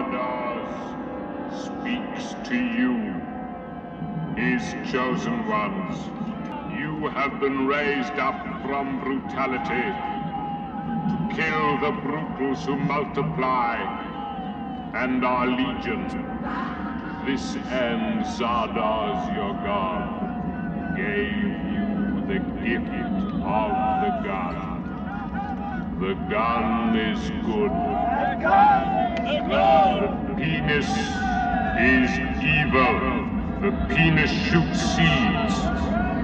Zardoz speaks to you, his chosen ones. You have been raised up from brutality to kill the brutals who multiply and are legion. This end Zardoz, your god, gave you the gift of the gun. The gun is good. The penis is evil. The penis shoots seeds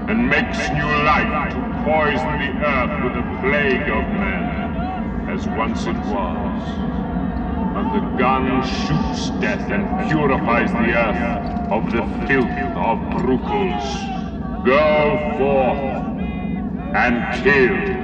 and makes new life to poison the earth with a plague of men, as once it was. But the gun shoots death and purifies the earth of the filth of brutals. Go forth and kill.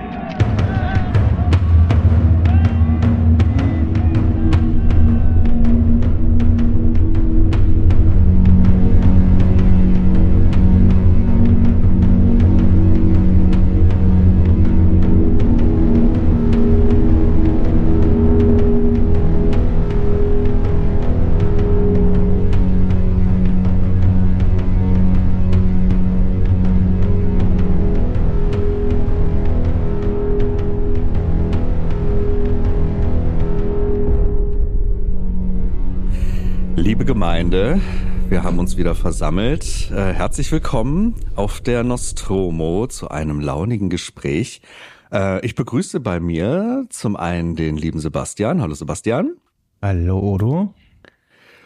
Gemeinde, wir haben uns wieder versammelt. Äh, herzlich willkommen auf der Nostromo zu einem launigen Gespräch. Äh, ich begrüße bei mir zum einen den lieben Sebastian. Hallo Sebastian. Hallo Odo.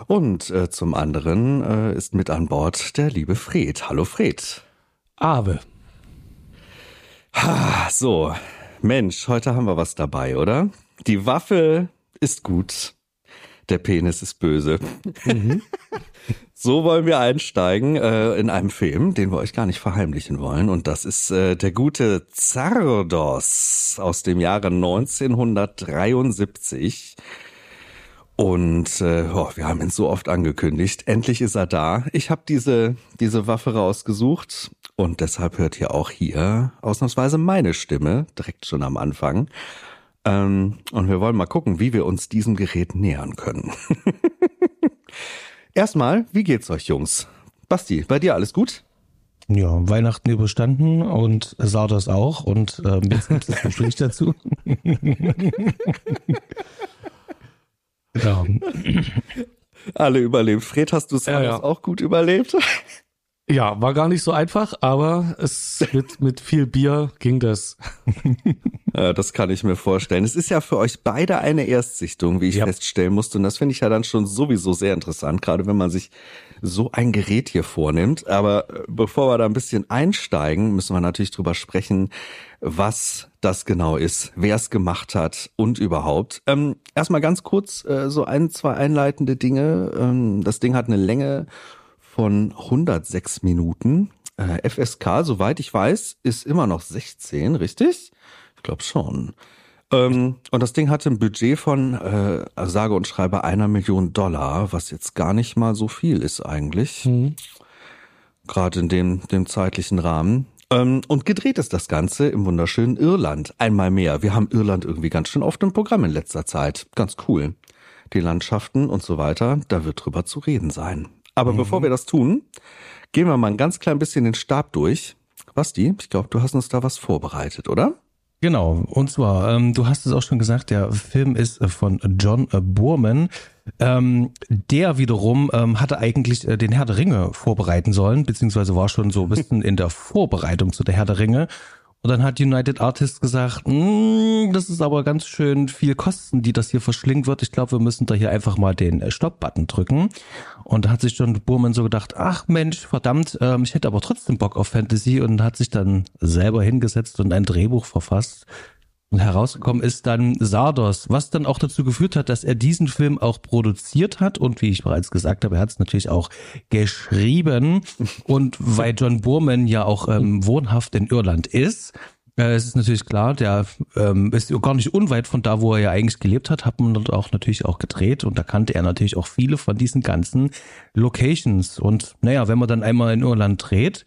Und äh, zum anderen äh, ist mit an Bord der liebe Fred. Hallo Fred. Ave. Ha, so, Mensch, heute haben wir was dabei, oder? Die Waffe ist gut. Der Penis ist böse. Mhm. So wollen wir einsteigen äh, in einem Film, den wir euch gar nicht verheimlichen wollen. Und das ist äh, der gute Zardos aus dem Jahre 1973. Und äh, oh, wir haben ihn so oft angekündigt. Endlich ist er da. Ich habe diese, diese Waffe rausgesucht und deshalb hört ihr auch hier ausnahmsweise meine Stimme direkt schon am Anfang. Ähm, und wir wollen mal gucken, wie wir uns diesem Gerät nähern können. Erstmal, wie geht's euch, Jungs? Basti, bei dir alles gut? Ja, Weihnachten überstanden und Sardas auch und ähm, jetzt gibt es das Gespräch dazu. genau. Alle überlebt. Fred, hast du Sardos Ja, ja. auch gut überlebt? Ja, war gar nicht so einfach, aber es mit, mit viel Bier ging das. Ja, das kann ich mir vorstellen. Es ist ja für euch beide eine Erstsichtung, wie ich Ja. feststellen musste. Und das finde ich ja dann schon sowieso sehr interessant, gerade wenn man sich so ein Gerät hier vornimmt. Aber äh, bevor wir da ein bisschen einsteigen, müssen wir natürlich drüber sprechen, was das genau ist, wer es gemacht hat und überhaupt. Ähm, erstmal ganz kurz äh, so ein, zwei einleitende Dinge. Ähm, das Ding hat eine Länge von 106 Minuten. Äh, FSK, soweit ich weiß, ist immer noch 16, richtig? Ich glaube schon. Ähm, und das Ding hatte ein Budget von äh, sage und schreibe einer Million Dollar, was jetzt gar nicht mal so viel ist eigentlich. Gerade in dem, dem zeitlichen Rahmen. Ähm, und gedreht ist das Ganze im wunderschönen Irland. Einmal mehr. Wir haben Irland irgendwie ganz schön oft im Programm in letzter Zeit. Ganz cool. Die Landschaften und so weiter, da wird drüber zu reden sein. Aber bevor wir das tun, gehen wir mal ein ganz klein bisschen den Stab durch. Basti, ich glaube, du hast uns da was vorbereitet, oder? Genau, und zwar, ähm, du hast es auch schon gesagt, der Film ist äh, von John äh, Boorman. Ähm, der wiederum ähm, hatte eigentlich äh, den Herr der Ringe vorbereiten sollen, beziehungsweise war schon so ein bisschen in der Vorbereitung zu der Herr der Ringe. Und dann hat United Artists gesagt, "Mm, das ist aber ganz schön viel Kosten, die das hier verschlingen wird. Ich glaube, wir müssen da hier einfach mal den äh, Stopp-Button drücken. Und da hat sich John Boorman so gedacht, ach Mensch, verdammt, ähm, ich hätte aber trotzdem Bock auf Fantasy und hat sich dann selber hingesetzt und ein Drehbuch verfasst. Und herausgekommen ist dann Sardos, was dann auch dazu geführt hat, dass er diesen Film auch produziert hat und wie ich bereits gesagt habe, er hat es natürlich auch geschrieben. Und weil John Boorman ja auch ähm, wohnhaft in Irland ist, äh, es ist natürlich klar, der ähm, ist gar nicht unweit von da, wo er ja eigentlich gelebt hat, hat man dort auch natürlich auch gedreht und da kannte er natürlich auch viele von diesen ganzen Locations. Und naja, wenn man dann einmal in Irland dreht,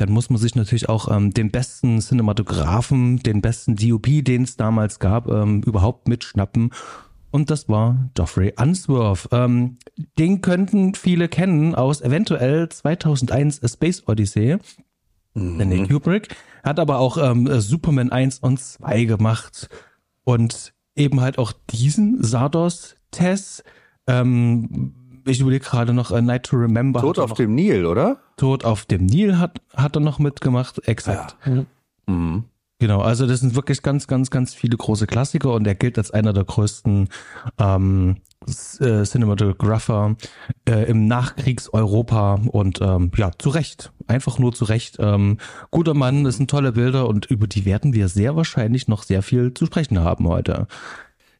dann muss man sich natürlich auch ähm, den besten Cinematografen, den besten DOP, den es damals gab, ähm, überhaupt mitschnappen. Und das war Geoffrey Unsworth. Ähm, den könnten viele kennen aus eventuell 2001 A Space Odyssey. Mhm. Kubrick hat aber auch ähm, Superman 1 und 2 gemacht. Und eben halt auch diesen Sardos Tess. Ähm, ich überlege gerade noch uh, Night to Remember. Tod auf dem Nil, oder? Tod auf dem Nil hat, hat er noch mitgemacht, exakt. Ja. Mhm. Genau, also das sind wirklich ganz, ganz, ganz viele große Klassiker und er gilt als einer der größten ähm, äh, Cinematographer äh, im Nachkriegs-Europa und ähm, ja, zu Recht, einfach nur zu Recht. Ähm, guter Mann, das sind tolle Bilder und über die werden wir sehr wahrscheinlich noch sehr viel zu sprechen haben heute.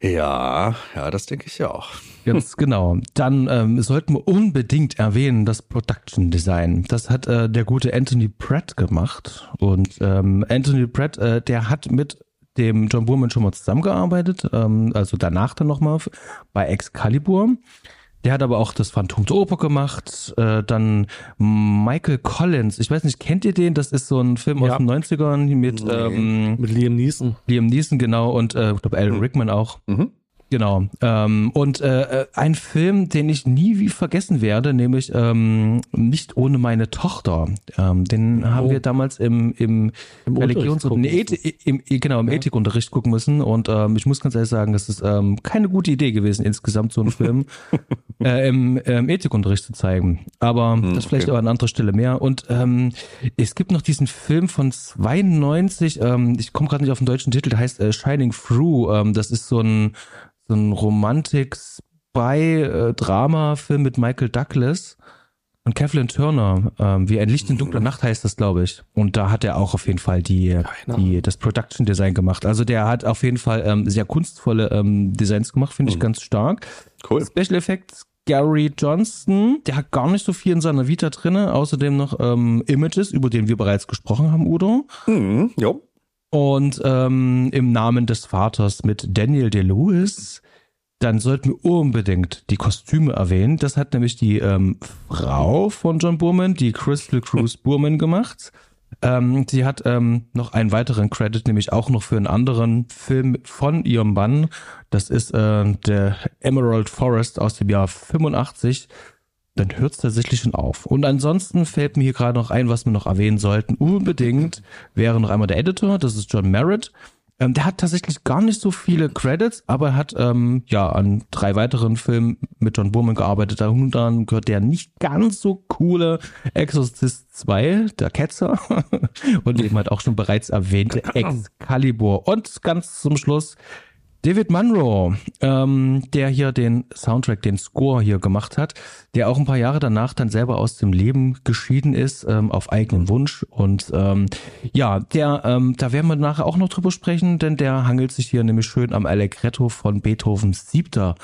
Ja, ja, das denke ich ja auch. Ganz genau. Dann ähm, sollten wir unbedingt erwähnen das Production Design. Das hat äh, der gute Anthony Pratt gemacht. Und ähm, Anthony Pratt, äh, der hat mit dem John Boorman schon mal zusammengearbeitet, ähm, also danach dann nochmal bei Excalibur. Der hat aber auch das Phantom der Oper gemacht. Äh, dann Michael Collins. Ich weiß nicht, kennt ihr den? Das ist so ein Film ja. aus den 90ern mit, nee. ähm, mit Liam Neeson. Liam Neeson, genau. Und äh, ich glaube Alan mhm. Rickman auch. Mhm. Genau. Ähm, und äh, äh, ein Film, den ich nie wie vergessen werde, nämlich ähm, Nicht ohne meine Tochter. Ähm, den oh. haben wir damals im, im, Im Religions- und im, genau, im ja. Ethikunterricht gucken müssen. Und ähm, ich muss ganz ehrlich sagen, das ist ähm, keine gute Idee gewesen, insgesamt so einen Film äh, im, im Ethikunterricht zu zeigen. Aber hm, das vielleicht okay. aber an anderer Stelle mehr. Und ähm, es gibt noch diesen Film von 92, ähm, ich komme gerade nicht auf den deutschen Titel, der heißt äh, Shining Through. Ähm, das ist so ein so ein Romantik-Spy-Drama-Film mit Michael Douglas und Kathleen Turner. Ähm, wie ein Licht in dunkler Nacht heißt das, glaube ich. Und da hat er auch auf jeden Fall die, die das Production Design gemacht. Also der hat auf jeden Fall ähm, sehr kunstvolle ähm, Designs gemacht, finde ich mhm. ganz stark. Cool. Special Effects Gary Johnston, der hat gar nicht so viel in seiner Vita drinne, außerdem noch ähm, Images, über den wir bereits gesprochen haben, Udo. Mhm, jo. Und ähm, im Namen des Vaters mit Daniel DeLewis, dann sollten wir unbedingt die Kostüme erwähnen. Das hat nämlich die ähm, Frau von John Burman, die Crystal Cruise Burman gemacht. Ähm, sie hat ähm, noch einen weiteren Credit, nämlich auch noch für einen anderen Film von ihrem Mann. Das ist äh, der Emerald Forest aus dem Jahr 85 dann hört es tatsächlich schon auf. Und ansonsten fällt mir hier gerade noch ein, was wir noch erwähnen sollten. Unbedingt wäre noch einmal der Editor, das ist John Merritt. Ähm, der hat tatsächlich gar nicht so viele Credits, aber er hat ähm, ja an drei weiteren Filmen mit John Boorman gearbeitet. Darunter gehört der nicht ganz so coole Exorcist 2, der Ketzer. und eben halt auch schon bereits erwähnte Excalibur. Und ganz zum Schluss David Munro, ähm, der hier den Soundtrack, den Score hier gemacht hat, der auch ein paar Jahre danach dann selber aus dem Leben geschieden ist, ähm, auf eigenen Wunsch. Und ähm, ja, der, ähm, da werden wir nachher auch noch drüber sprechen, denn der hangelt sich hier nämlich schön am Allegretto von Beethovens Siebter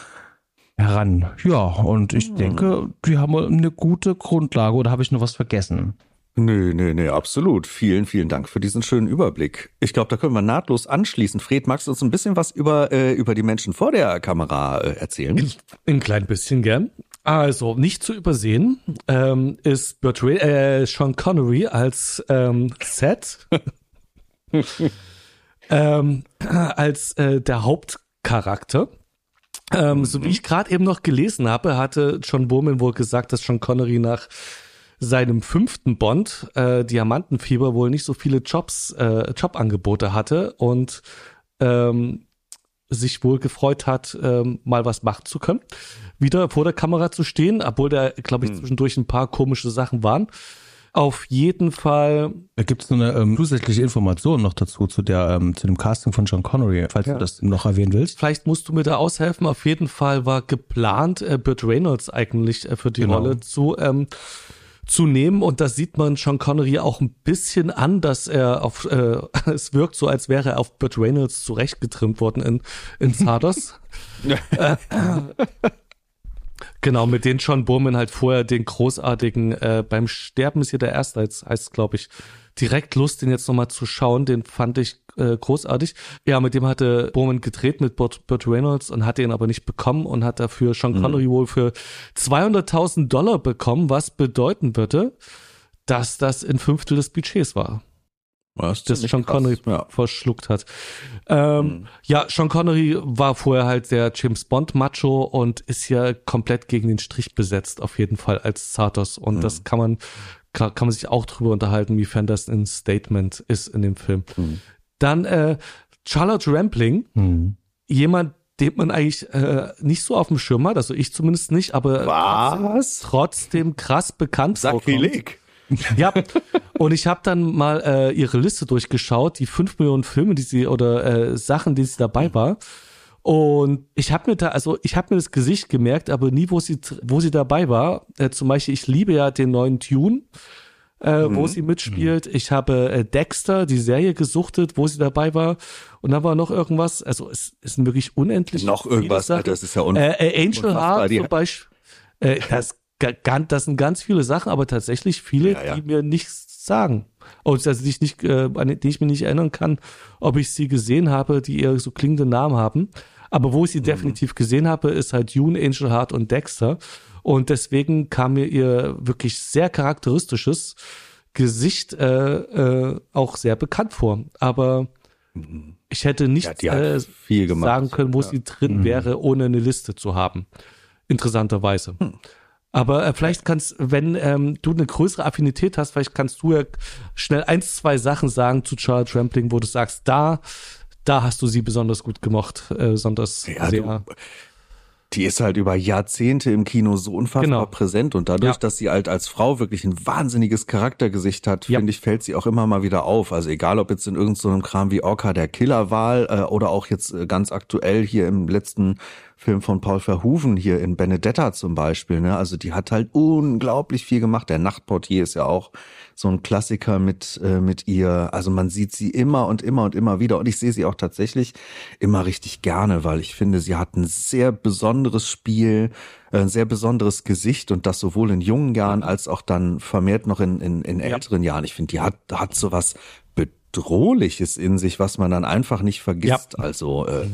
heran. Ja, und ich hm. denke, die haben eine gute Grundlage oder habe ich noch was vergessen? Nö, nö, nö, absolut. Vielen, vielen Dank für diesen schönen Überblick. Ich glaube, da können wir nahtlos anschließen. Fred, magst du uns ein bisschen was über, äh, über die Menschen vor der Kamera äh, erzählen? Ein klein bisschen gern. Also, nicht zu übersehen ähm, ist Burt Ray, äh, Sean Connery als ähm, Seth, ähm, als äh, der Hauptcharakter. Ähm, so wie ich gerade eben noch gelesen habe, hatte John Bowman wohl gesagt, dass Sean Connery nach seinem fünften Bond, äh, Diamantenfieber, wohl nicht so viele Jobs, äh, Jobangebote hatte und ähm, sich wohl gefreut hat, ähm, mal was machen zu können, wieder vor der Kamera zu stehen, obwohl da, glaube ich, hm. zwischendurch ein paar komische Sachen waren. Auf jeden Fall. Da gibt es eine ähm, zusätzliche Information noch dazu, zu der, ähm, zu dem Casting von John Connery, falls ja. du das noch erwähnen willst. Vielleicht musst du mir da aushelfen. Auf jeden Fall war geplant, äh, Burt Reynolds eigentlich äh, für die genau. Rolle zu ähm, zu nehmen. Und das sieht man Sean Connery auch ein bisschen an, dass er auf, äh, es wirkt so, als wäre er auf Burt Reynolds zurechtgetrimmt worden in, in Sardos. äh, genau, mit denen John Bowman halt vorher den großartigen, äh, beim Sterben ist hier der Erste, heißt es, glaube ich, direkt Lust, den jetzt nochmal zu schauen. Den fand ich äh, großartig. Ja, mit dem hatte Bowman gedreht mit Burt, Burt Reynolds und hatte ihn aber nicht bekommen und hat dafür Sean mhm. Connery mhm. wohl für 200.000 Dollar bekommen, was bedeuten würde, dass das ein Fünftel des Budgets war. Das, das Sean Connery ja. verschluckt hat. Ähm, Ja, Sean Connery war vorher halt der James Bond Macho und ist hier komplett gegen den Strich besetzt, auf jeden Fall als Zartos. Und das kann man, kann, kann man sich auch drüber unterhalten, wiefern das ein Statement ist in dem Film. Dann äh, Charlotte Rampling, Hm. jemand, den man eigentlich äh, nicht so auf dem Schirm hat, also ich zumindest nicht, aber Was? trotzdem krass bekannt. Sakrileg. Ja, und ich habe dann mal äh, ihre Liste durchgeschaut, die fünf Millionen Filme, die sie oder äh, Sachen, die sie dabei war. Und ich habe mir da, also ich habe mir das Gesicht gemerkt, aber nie, wo sie, wo sie dabei war. Äh, zum Beispiel, ich liebe ja den neuen Tune, äh, wo sie mitspielt. Ich habe äh, Dexter, die Serie gesuchtet, wo sie dabei war. Und dann war noch irgendwas. Also es, es sind wirklich unendlich. Noch irgendwas, Sachen. Alter, das ist ja un Äh, äh, Angel Heart zum Beispiel. Äh, das, das sind ganz viele Sachen, aber tatsächlich viele, Ja, ja. die mir nichts sagen. Und also die ich nicht, äh, an die ich mich nicht erinnern kann, ob ich sie gesehen habe, die eher so klingende Namen haben. Aber wo ich Mhm. sie definitiv gesehen habe, ist halt June, Angel Heart und Dexter. Und deswegen kam mir ihr wirklich sehr charakteristisches Gesicht äh, äh, auch sehr bekannt vor. Aber ich hätte nicht Mhm. Ja, äh, viel gemacht. sagen können, wo Ja. sie drin wäre, ohne eine Liste zu haben. Interessanterweise. Hm. Aber äh, vielleicht kannst, wenn ähm, du eine größere Affinität hast, vielleicht kannst du ja schnell eins, zwei Sachen sagen zu Charles Trampling, wo du sagst, da, da hast du sie besonders gut gemocht, äh, besonders Ja, sehr. du, die ist halt über Jahrzehnte im Kino so unfassbar Genau. präsent und dadurch, Ja. dass sie halt als Frau wirklich ein wahnsinniges Charaktergesicht hat, Ja. finde ich, fällt sie auch immer mal wieder auf. Also egal, ob jetzt in irgendeinem so Kram wie Orca der Killerwahl äh, oder auch jetzt äh, ganz aktuell hier im letzten Film von Paul Verhoeven hier in Benedetta zum Beispiel. Ne? Also die hat halt unglaublich viel gemacht. Der Nachtportier ist ja auch so ein Klassiker mit äh, mit ihr. Also man sieht sie immer und immer und immer wieder und ich sehe sie auch tatsächlich immer richtig gerne, weil ich finde, sie hat ein sehr besonderes Spiel, äh, ein sehr besonderes Gesicht und das sowohl in jungen Jahren als auch dann vermehrt noch in in, in älteren Jahren. Ich finde, die hat hat sowas bedrohliches in sich, was man dann einfach nicht vergisst. Also äh,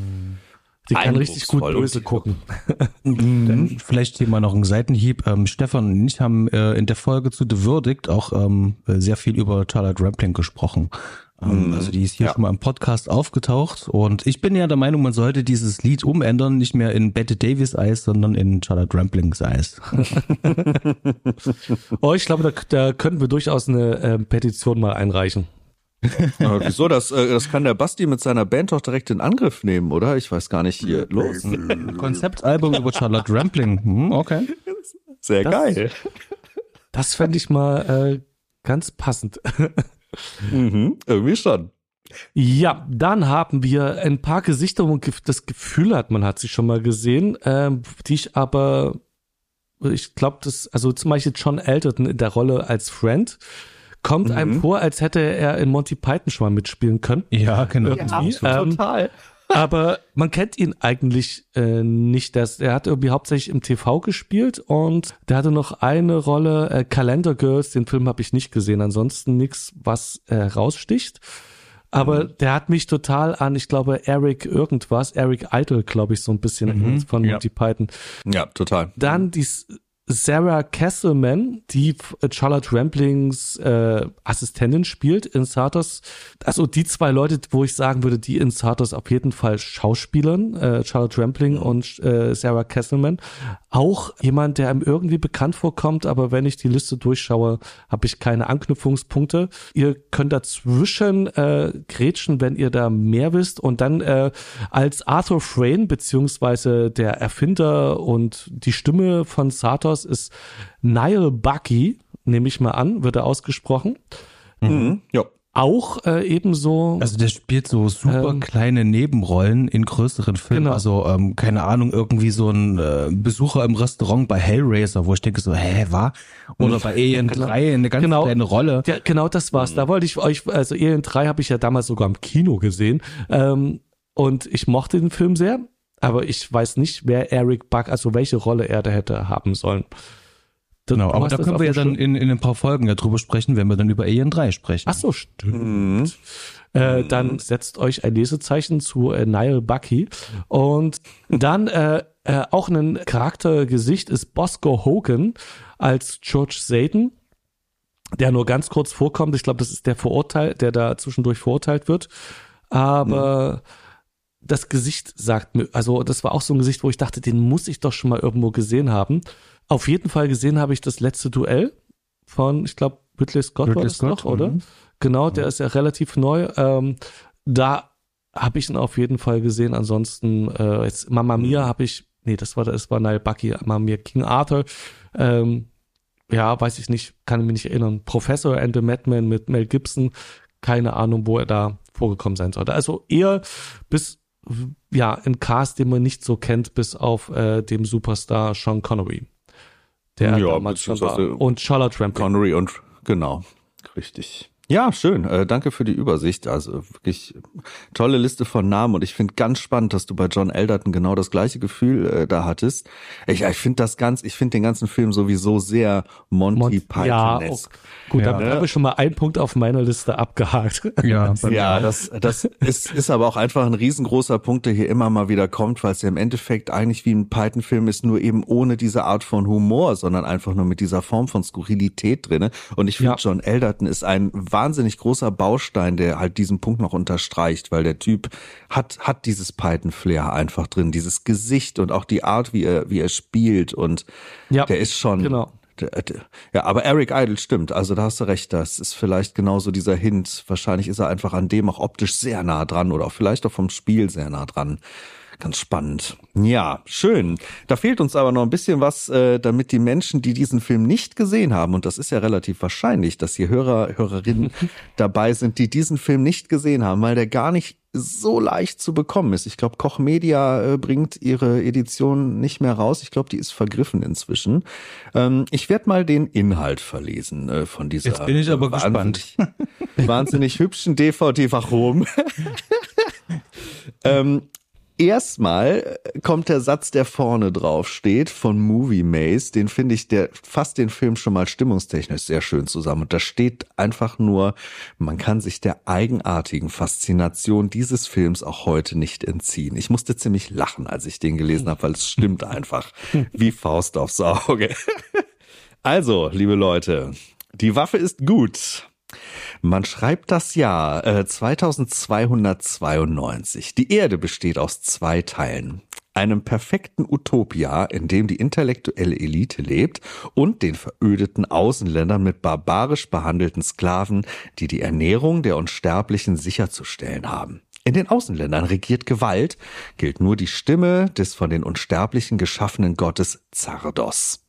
die kann richtig gut böse gucken. Dann vielleicht hier mal noch einen Seitenhieb. Ähm, Stefan und ich haben äh, in der Folge zu The Verdict auch ähm, sehr viel über Charlotte Rampling gesprochen. Ähm, Also die ist hier Ja. schon mal im Podcast aufgetaucht und ich bin ja der Meinung, man sollte dieses Lied umändern, nicht mehr in Bette Davis Eis, sondern in Charlotte Ramplings Eis. Oh, ich glaube, da, da könnten wir durchaus eine äh, Petition mal einreichen. äh, wieso das äh, das kann der Basti mit seiner Band doch direkt in Angriff nehmen, oder? Ich weiß gar nicht hier los. Konzeptalbum über Charlotte Rampling. Hm, okay. Sehr Das- geil. Das fände ich mal äh, ganz passend. Mhm, irgendwie schon. Ja, dann haben wir ein paar Gesichter, wo man das Gefühl hat, man hat sie schon mal gesehen, ähm, die ich aber, ich glaube, das, also zum Beispiel John Elderton in der Rolle als Friend, kommt einem vor, als hätte er in Monty Python schon mal mitspielen können. Ja, genau. Irgendwie. Ähm, Total. aber man kennt ihn eigentlich äh, nicht. Das, er hat irgendwie hauptsächlich im TV gespielt und der hatte noch eine Rolle, äh, Calendar Girls, den Film habe ich nicht gesehen. Ansonsten nichts, was äh, raussticht. Aber der hat mich total an, ich glaube, Eric irgendwas, Eric Idle, glaube ich, so ein bisschen erinnert von ja. Monty Python. Ja, total. Dann die S- Sarah Castleman, die f- Charlotte Ramplings äh, Assistentin spielt in Sartos. Also die zwei Leute, wo ich sagen würde, die in Sartos auf jeden Fall Schauspielern, äh, Charlotte Rampling und äh, Sarah Castleman. Auch jemand, der einem irgendwie bekannt vorkommt, aber wenn ich die Liste durchschaue, habe ich keine Anknüpfungspunkte. Ihr könnt dazwischen äh, grätschen, wenn ihr da mehr wisst. Und dann äh, als Arthur Frayne, beziehungsweise der Erfinder und die Stimme von Sartos ist Niall Bucky, nehme ich mal an, wird er ausgesprochen. Mhm. Ja. Auch äh, ebenso. Also der spielt so super Ähm, kleine Nebenrollen in größeren Filmen. Genau. Also ähm, keine Ahnung, irgendwie so ein äh, Besucher im Restaurant bei Hellraiser, wo ich denke so, hä, war? Oder bei Alien 3 eine ganz Genau. kleine Rolle. Ja, genau das war's. Da wollte ich euch, also Alien 3 habe ich ja damals sogar im Kino gesehen. Ähm, und ich mochte den Film sehr, aber ich weiß nicht, wer Eric Buck, also welche Rolle er da hätte haben sollen. Du- Genau, aber da das können wir ja dann in, in ein paar Folgen ja drüber sprechen, wenn wir dann über Alien 3 sprechen. Ach so, stimmt. Mhm. Äh, dann setzt euch ein Lesezeichen zu äh, Niall Bucky. Und dann äh, äh, auch ein Charaktergesicht ist Bosco Hogan als George Zayden. der nur ganz kurz vorkommt. Ich glaube, das ist der Verurteil, der da zwischendurch verurteilt wird. Aber mhm. das Gesicht sagt mir, also das war auch so ein Gesicht, wo ich dachte, den muss ich doch schon mal irgendwo gesehen haben. Auf jeden Fall gesehen habe ich das letzte Duell von, ich glaube, Ridley Scott Ridley war das Scott, noch, oder? Mhm. Genau, der ist ja relativ neu. Ähm, da habe ich ihn auf jeden Fall gesehen. Ansonsten äh, jetzt Mama Mia habe ich, nee, das war das war Nile Bucky, Mama Mia King Arthur. Ähm, ja, weiß ich nicht, kann ich mich nicht erinnern. Professor and the Madman mit Mel Gibson, keine Ahnung, wo er da vorgekommen sein sollte. Also eher bis ja ein Cast, den man nicht so kennt, bis auf äh, dem Superstar Sean Connery, der ja, damals schon war. Und Charlotte Rampling. Connery und genau, richtig. Ja, schön. Äh, danke für die Übersicht. Also wirklich tolle Liste von Namen und ich finde ganz spannend, dass du bei John Elderton genau das gleiche Gefühl äh, da hattest. Ich, ich finde das ganz, ich finde den ganzen Film sowieso sehr Monty Mont Python. Ja, okay. gut, ja. da habe ich schon mal einen Punkt auf meiner Liste abgehakt. Ja, ja, das, das ist, ist aber auch einfach ein riesengroßer Punkt, der hier immer mal wieder kommt, weil es ja im Endeffekt eigentlich wie ein Python-Film ist, nur eben ohne diese Art von Humor, sondern einfach nur mit dieser Form von Skurrilität drinne. Und ich finde, ja. John Elderton ist ein wahnsinnig großer Baustein, der halt diesen Punkt noch unterstreicht, weil der Typ hat, hat dieses Python-Flair einfach drin, dieses Gesicht und auch die Art, wie er, wie er spielt und ja, der ist schon, genau. Ja, aber Eric Idle stimmt. Also da hast du recht. Das ist vielleicht genauso dieser Hint. Wahrscheinlich ist er einfach an dem auch optisch sehr nah dran oder auch vielleicht auch vom Spiel sehr nah dran. Ganz spannend. Ja, schön. Da fehlt uns aber noch ein bisschen was, äh, damit die Menschen, die diesen Film nicht gesehen haben, und das ist ja relativ wahrscheinlich, dass hier Hörer, Hörerinnen dabei sind, die diesen Film nicht gesehen haben, weil der gar nicht so leicht zu bekommen ist. Ich glaube, Koch Media äh, bringt ihre Edition nicht mehr raus. Ich glaube, die ist vergriffen inzwischen. Ähm, ich werde mal den Inhalt verlesen äh, von dieser. Jetzt bin ich aber wahnsinnig, gespannt. wahnsinnig hübschen DVD. Warum? ähm, erstmal kommt der Satz, der vorne drauf steht, von Movie Maze. Den finde ich, der fasst den Film schon mal stimmungstechnisch sehr schön zusammen. Und da steht einfach nur, man kann sich der eigenartigen Faszination dieses Films auch heute nicht entziehen. Ich musste ziemlich lachen, als ich den gelesen habe, weil es stimmt einfach wie Faust aufs Auge. Also, liebe Leute, die Waffe ist gut. Man schreibt das Jahr äh, 2292. Die Erde besteht aus zwei Teilen. Einem perfekten Utopia, in dem die intellektuelle Elite lebt und den verödeten Außenländern mit barbarisch behandelten Sklaven, die die Ernährung der Unsterblichen sicherzustellen haben. In den Außenländern regiert Gewalt, gilt nur die Stimme des von den Unsterblichen geschaffenen Gottes Zardos.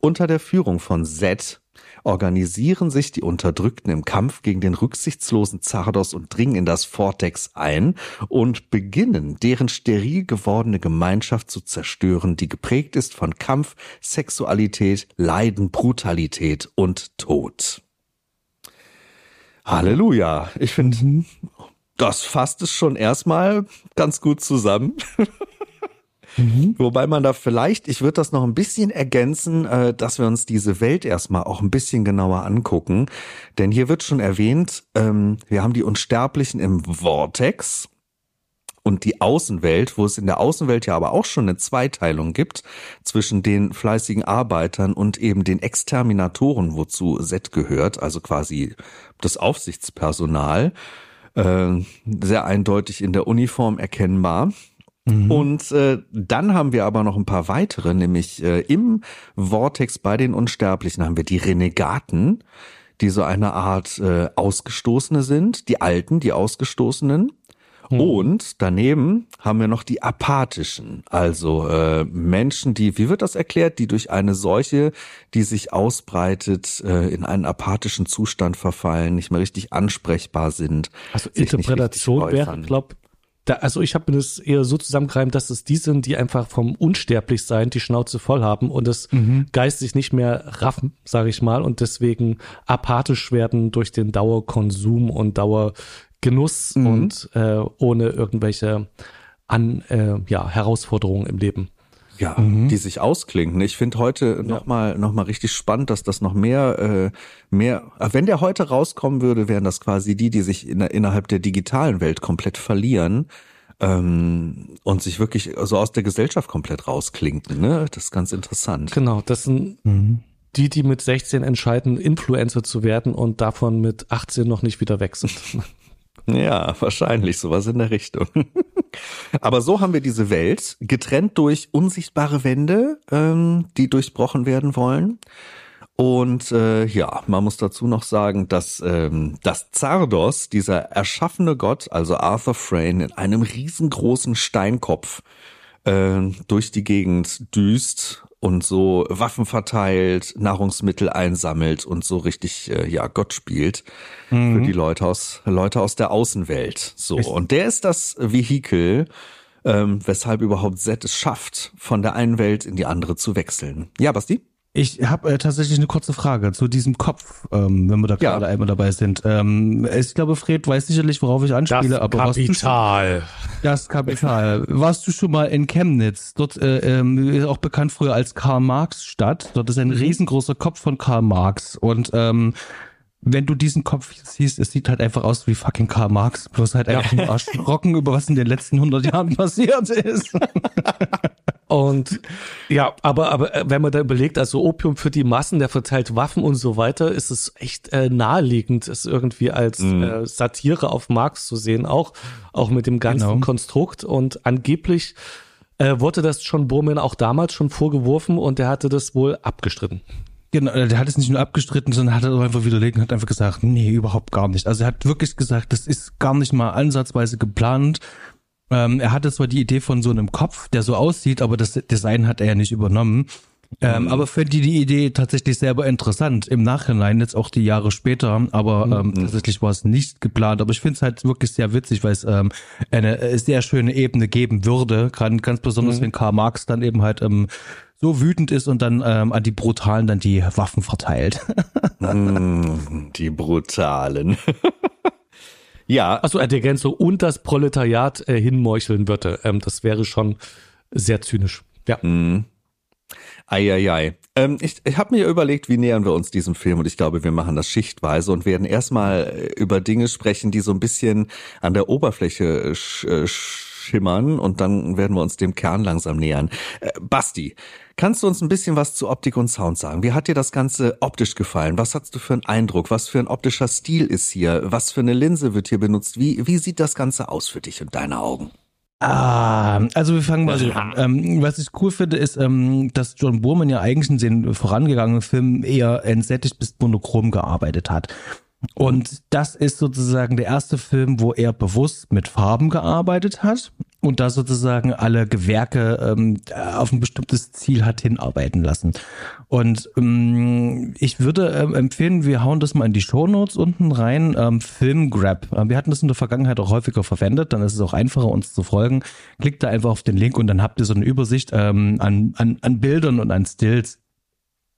Unter der Führung von Set organisieren sich die Unterdrückten im Kampf gegen den rücksichtslosen Zardos und dringen in das Vortex ein und beginnen, deren steril gewordene Gemeinschaft zu zerstören, die geprägt ist von Kampf, Sexualität, Leiden, Brutalität und Tod. Halleluja. Ich finde, das fasst es schon erstmal ganz gut zusammen. Mhm. Wobei man da vielleicht, ich würde das noch ein bisschen ergänzen, äh, dass wir uns diese Welt erstmal auch ein bisschen genauer angucken. Denn hier wird schon erwähnt, ähm, wir haben die Unsterblichen im Vortex und die Außenwelt, wo es in der Außenwelt ja aber auch schon eine Zweiteilung gibt zwischen den fleißigen Arbeitern und eben den Exterminatoren, wozu Set gehört, also quasi das Aufsichtspersonal, äh, sehr eindeutig in der Uniform erkennbar. Mhm. Und äh, dann haben wir aber noch ein paar weitere, nämlich äh, im Vortex bei den Unsterblichen haben wir die Renegaten, die so eine Art äh, Ausgestoßene sind, die Alten, die Ausgestoßenen. Mhm. Und daneben haben wir noch die apathischen, also äh, Menschen, die, wie wird das erklärt, die durch eine Seuche, die sich ausbreitet, äh, in einen apathischen Zustand verfallen, nicht mehr richtig ansprechbar sind. Also Interpretation wäre, glaube da, also ich habe mir das eher so zusammengereimt, dass es die sind, die einfach vom Unsterblichsein die Schnauze voll haben und es mhm. geistig nicht mehr raffen, sage ich mal, und deswegen apathisch werden durch den Dauerkonsum und Dauergenuss mhm. und äh, ohne irgendwelche an äh, ja, Herausforderungen im Leben ja, mhm. die sich ausklinken. Ich finde heute ja. nochmal noch mal richtig spannend, dass das noch mehr, äh, mehr, äh, wenn der heute rauskommen würde, wären das quasi die, die sich in, innerhalb der digitalen Welt komplett verlieren ähm, und sich wirklich so aus der Gesellschaft komplett rausklinken. Ne? Das ist ganz interessant. Genau, das sind mhm die, die mit 16 entscheiden, Influencer zu werden und davon mit 18 noch nicht wieder weg sind. Ja, wahrscheinlich sowas in der Richtung. Aber so haben wir diese Welt getrennt durch unsichtbare Wände, ähm, die durchbrochen werden wollen. Und äh, ja, man muss dazu noch sagen, dass ähm, das Zardos, dieser erschaffene Gott, also Arthur Frayne, in einem riesengroßen Steinkopf äh, durch die Gegend düst und so Waffen verteilt, Nahrungsmittel einsammelt und so richtig äh, ja Gott spielt mhm. für die Leute aus Leute aus der Außenwelt. So und der ist das Vehikel, ähm, weshalb überhaupt Zed es schafft, von der einen Welt in die andere zu wechseln. Ja, Basti? Ich habe äh, tatsächlich eine kurze Frage zu diesem Kopf, ähm, wenn wir da gerade ja. einmal dabei sind. Ähm, ich glaube, Fred weiß sicherlich, worauf ich anspiele, das aber Kapital. Schon, das Kapital. warst du schon mal in Chemnitz? Dort äh, ähm, auch bekannt früher als Karl Marx Stadt. Dort ist ein mhm. riesengroßer Kopf von Karl Marx und ähm, wenn du diesen Kopf siehst, es sieht halt einfach aus wie fucking Karl Marx, bloß halt einfach ja. erschrocken über was in den letzten 100 Jahren passiert ist. Und ja, aber, aber äh, wenn man da überlegt, also Opium für die Massen, der verteilt Waffen und so weiter, ist es echt äh, naheliegend, es irgendwie als mhm. äh, Satire auf Marx zu sehen, auch, auch mit dem ganzen genau. Konstrukt. Und angeblich äh, wurde das John Borman auch damals schon vorgeworfen und er hatte das wohl abgestritten. Genau, der hat es nicht nur abgestritten, sondern hat es einfach widerlegt und hat einfach gesagt, nee, überhaupt gar nicht. Also er hat wirklich gesagt, das ist gar nicht mal ansatzweise geplant ähm, er hatte zwar die Idee von so einem Kopf, der so aussieht, aber das Design hat er ja nicht übernommen. Ähm, mhm. Aber finde die, die Idee tatsächlich selber interessant. Im Nachhinein, jetzt auch die Jahre später, aber ähm, mhm. tatsächlich war es nicht geplant. Aber ich finde es halt wirklich sehr witzig, weil es ähm, eine äh, sehr schöne Ebene geben würde. Gerade ganz besonders, mhm. wenn Karl Marx dann eben halt ähm, so wütend ist und dann ähm, an die Brutalen dann die Waffen verteilt. Mm, die Brutalen. Ja. Also die Ergänzung und das Proletariat äh, hinmeucheln würde. Ähm, das wäre schon sehr zynisch. Ja. Mhm. Eieiei. Ähm, ich ich habe mir überlegt, wie nähern wir uns diesem Film und ich glaube, wir machen das schichtweise und werden erstmal äh, über Dinge sprechen, die so ein bisschen an der Oberfläche sch, äh, schimmern und dann werden wir uns dem Kern langsam nähern. Äh, Basti, kannst du uns ein bisschen was zu Optik und Sound sagen? Wie hat dir das Ganze optisch gefallen? Was hast du für einen Eindruck? Was für ein optischer Stil ist hier? Was für eine Linse wird hier benutzt? Wie, wie sieht das Ganze aus für dich und deine Augen? Ah, also wir fangen mal so an. Ähm, was ich cool finde, ist, ähm, dass John Boorman ja eigentlich in den vorangegangenen Filmen eher entsättigt bis monochrom gearbeitet hat. Und das ist sozusagen der erste Film, wo er bewusst mit Farben gearbeitet hat und da sozusagen alle Gewerke ähm, auf ein bestimmtes Ziel hat hinarbeiten lassen. Und ähm, ich würde ähm, empfehlen, wir hauen das mal in die Shownotes unten rein. Ähm, Filmgrab. Äh, wir hatten das in der Vergangenheit auch häufiger verwendet, dann ist es auch einfacher, uns zu folgen. Klickt da einfach auf den Link und dann habt ihr so eine Übersicht ähm, an, an, an Bildern und an Stills.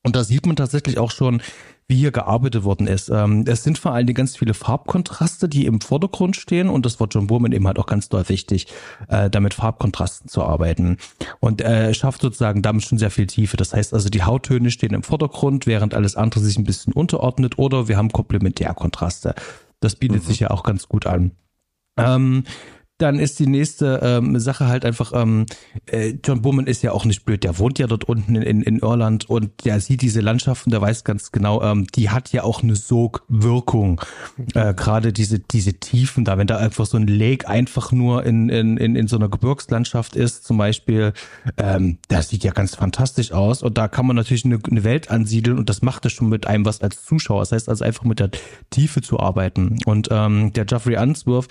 Und da sieht man tatsächlich auch schon, wie hier gearbeitet worden ist. Ähm, es sind vor allem ganz viele Farbkontraste, die im Vordergrund stehen und das war John Boorman eben halt auch ganz doll wichtig, äh, damit Farbkontrasten zu arbeiten. Und er äh, schafft sozusagen damit schon sehr viel Tiefe. Das heißt also, die Hauttöne stehen im Vordergrund, während alles andere sich ein bisschen unterordnet oder wir haben Komplementärkontraste. Das bietet mhm. sich ja auch ganz gut an. Ähm, dann ist die nächste ähm, Sache halt einfach, ähm, äh, John Bowman ist ja auch nicht blöd, der wohnt ja dort unten in, in Irland und der sieht diese Landschaften, der weiß ganz genau, ähm, die hat ja auch eine Sogwirkung. Äh, Gerade diese, diese Tiefen da, wenn da einfach so ein Lake einfach nur in, in, in, in so einer Gebirgslandschaft ist, zum Beispiel, ähm, das sieht ja ganz fantastisch aus und da kann man natürlich eine, eine Welt ansiedeln und das macht es schon mit einem was als Zuschauer. Das heißt also einfach mit der Tiefe zu arbeiten. Und ähm, der Jeffrey Answorth,